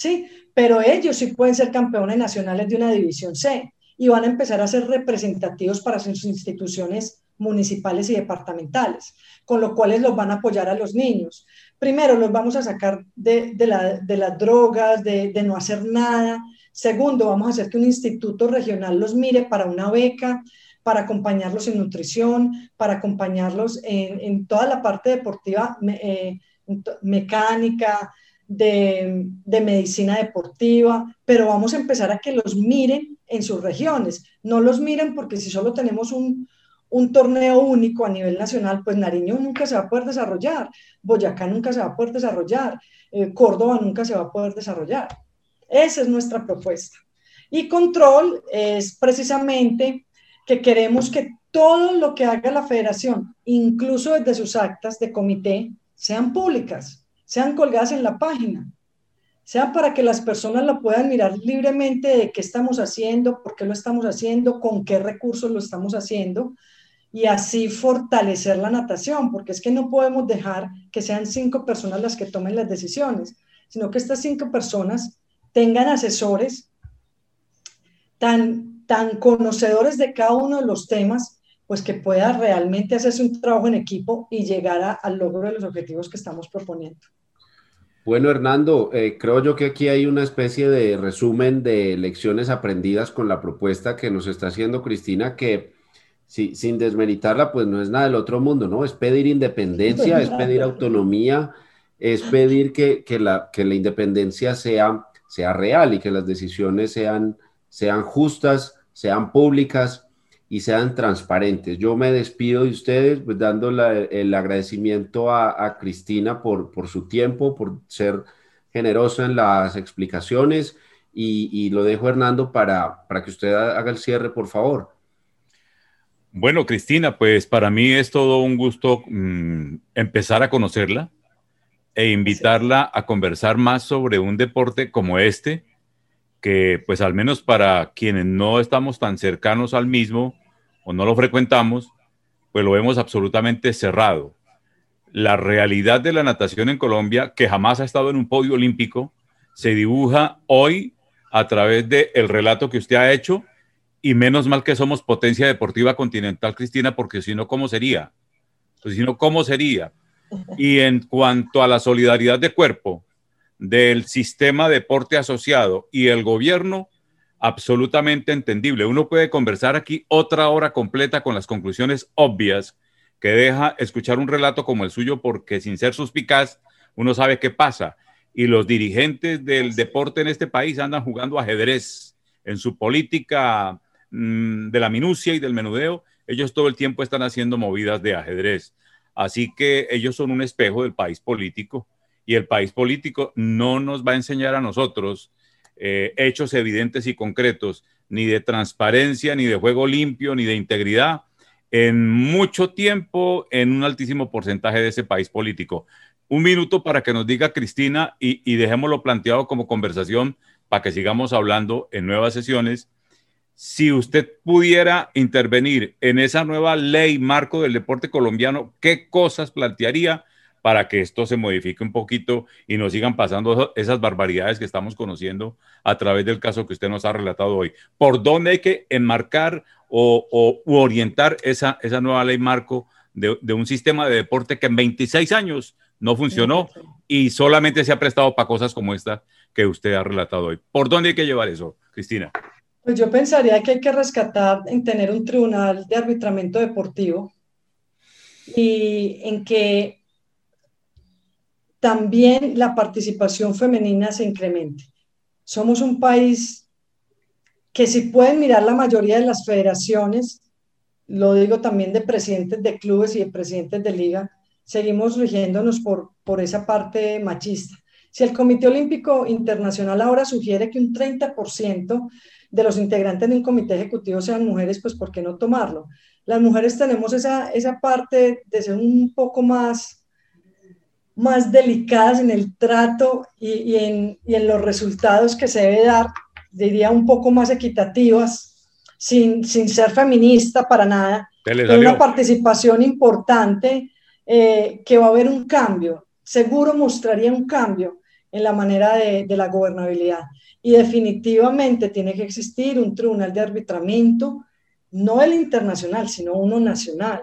¿sí? Pero ellos sí pueden ser campeones nacionales de una división C y van a empezar a ser representativos para sus instituciones municipales y departamentales, con lo cual los van a apoyar a los niños. Primero, los vamos a sacar de, las drogas, de, no hacer nada. Segundo, vamos a hacer que un instituto regional los mire para una beca, para acompañarlos en nutrición, para acompañarlos en, toda la parte deportiva, eh, mecánica, de, medicina deportiva, pero vamos a empezar a que los miren en sus regiones. No los miren porque si solo tenemos un, un torneo único a nivel nacional, pues Nariño nunca se va a poder desarrollar, Boyacá nunca se va a poder desarrollar, eh, Córdoba nunca se va a poder desarrollar. Esa es nuestra propuesta. Y control es precisamente que queremos que todo lo que haga la federación, incluso desde sus actas de comité, sean públicas, sean colgadas en la página, sea para que las personas lo puedan mirar libremente de qué estamos haciendo, por qué lo estamos haciendo, con qué recursos lo estamos haciendo, y así fortalecer la natación, porque es que no podemos dejar que sean cinco personas las que tomen las decisiones, sino que estas cinco personas tengan asesores tan, tan conocedores de cada uno de los temas, pues que pueda realmente hacerse un trabajo en equipo y llegar al logro de los objetivos que estamos proponiendo. Bueno, Hernando, eh, creo yo que aquí hay una especie de resumen de lecciones aprendidas con la propuesta que nos está haciendo Cristina, que sí, sin desmeritarla, pues no es nada del otro mundo, ¿no? Es pedir independencia, es pedir autonomía, es pedir que, la, que la independencia sea, sea real y que las decisiones sean, sean justas, sean públicas y sean transparentes. Yo me despido de ustedes, pues dando el agradecimiento a, Cristina por, por su tiempo, por ser generosa en las explicaciones y, y lo dejo, Hernando, para, para que usted haga el cierre, por favor. Bueno, Cristina, pues para mí es todo un gusto mm, empezar a conocerla e invitarla a conversar más sobre un deporte como este, que pues al menos para quienes no estamos tan cercanos al mismo o no lo frecuentamos, pues lo vemos absolutamente cerrado. La realidad de la natación en Colombia, que jamás ha estado en un podio olímpico, se dibuja hoy a través del el relato que usted ha hecho y menos mal que somos potencia deportiva continental, Cristina, porque si no, ¿cómo sería? Pues si no, ¿cómo sería? Y en cuanto a la solidaridad de cuerpo del sistema deporte asociado y el gobierno, absolutamente entendible. Uno puede conversar aquí otra hora completa con las conclusiones obvias que deja escuchar un relato como el suyo, porque sin ser suspicaz, uno sabe qué pasa. Y los dirigentes del deporte en este país andan jugando ajedrez en su política mm, de la minucia y del menudeo, ellos todo el tiempo están haciendo movidas de ajedrez. Así que ellos son un espejo del país político y el país político no nos va a enseñar a nosotros eh, hechos evidentes y concretos, ni de transparencia, ni de juego limpio, ni de integridad, en mucho tiempo en un altísimo porcentaje de ese país político. Un minuto para que nos diga Cristina y, y dejémoslo planteado como conversación para que sigamos hablando en nuevas sesiones. Si usted pudiera intervenir en esa nueva ley marco del deporte colombiano, ¿qué cosas plantearía para que esto se modifique un poquito y no sigan pasando esas barbaridades que estamos conociendo a través del caso que usted nos ha relatado hoy. ¿Por dónde hay que enmarcar o, orientar esa, nueva ley marco de, un sistema de deporte que en 26 años no funcionó y solamente se ha prestado para cosas como esta que usted ha relatado hoy? ¿Por dónde hay que llevar eso, Cristina? Pues yo pensaría que hay que rescatar en tener un tribunal de arbitramiento deportivo y en que también la participación femenina se incremente. Somos un país que si pueden mirar la mayoría de las federaciones, lo digo también de presidentes de clubes y de presidentes de liga, seguimos rigiéndonos por, por esa parte machista. Si el Comité Olímpico Internacional ahora sugiere que un 30% de los integrantes de un comité ejecutivo sean mujeres, pues ¿por qué no tomarlo? Las mujeres tenemos esa, esa parte de ser un poco más más delicadas en el trato y, en, los resultados que se debe dar, diría un poco más equitativas, sin, ser feminista para nada, una participación importante eh, que va a haber un cambio, seguro mostraría un cambio en la manera de, de la gobernabilidad. Y definitivamente tiene que existir un tribunal de arbitramiento, no el internacional, sino uno nacional.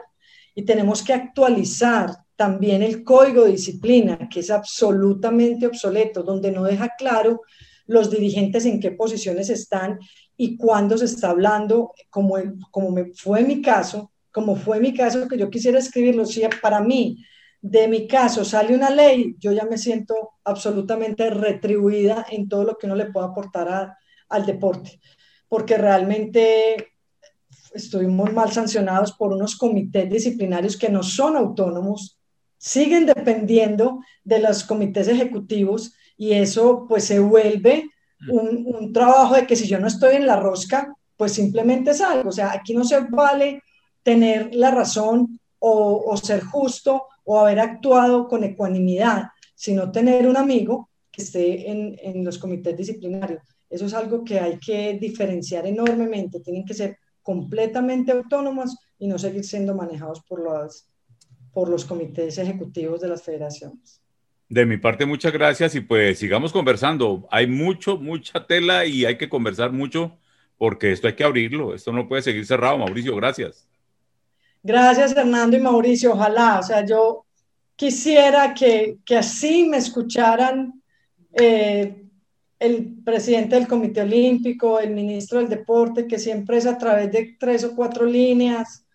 Y tenemos que actualizar también el código de disciplina, que es absolutamente obsoleto, donde no deja claro los dirigentes en qué posiciones están y cuándo se está hablando, como, como me fue mi caso, como fue mi caso, que yo quisiera escribirlo, si para mí, de mi caso, sale una ley, yo ya me siento absolutamente retribuida en todo lo que uno le pueda aportar al deporte, porque realmente estuvimos mal sancionados por unos comités disciplinarios que no son autónomos, siguen dependiendo de los comités ejecutivos y eso pues se vuelve un, trabajo de que si yo no estoy en la rosca, pues simplemente salgo. O sea, aquí no se vale tener la razón o, ser justo o haber actuado con ecuanimidad, sino tener un amigo que esté en, en los comités disciplinarios. Eso es algo que hay que diferenciar enormemente. Tienen que ser completamente autónomos y no seguir siendo manejados por las por los comités ejecutivos de las federaciones. De mi parte, muchas gracias y pues sigamos conversando. Hay mucho, mucha tela y hay que conversar mucho porque esto hay que abrirlo. Esto no puede seguir cerrado. Mauricio, gracias. Gracias, Fernando y Mauricio. Ojalá, o sea, yo quisiera que, que así me escucharan eh, el presidente del Comité Olímpico, el ministro del Deporte, que siempre es a través de tres o cuatro líneas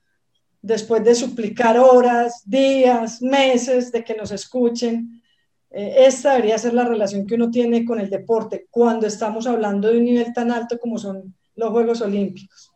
después de suplicar horas, días, meses de que nos escuchen. Eh, esta debería ser la relación que uno tiene con el deporte cuando estamos hablando de un nivel tan alto como son los Juegos Olímpicos.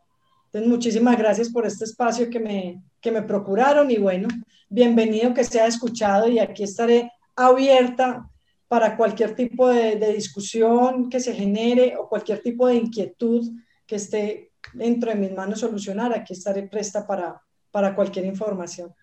Entonces, muchísimas gracias por este espacio que me, que me procuraron y bueno, bienvenido que sea escuchado y aquí estaré abierta para cualquier tipo de, de discusión que se genere o cualquier tipo de inquietud que esté dentro de mis manos solucionar. Aquí estaré presta para, para cualquier información.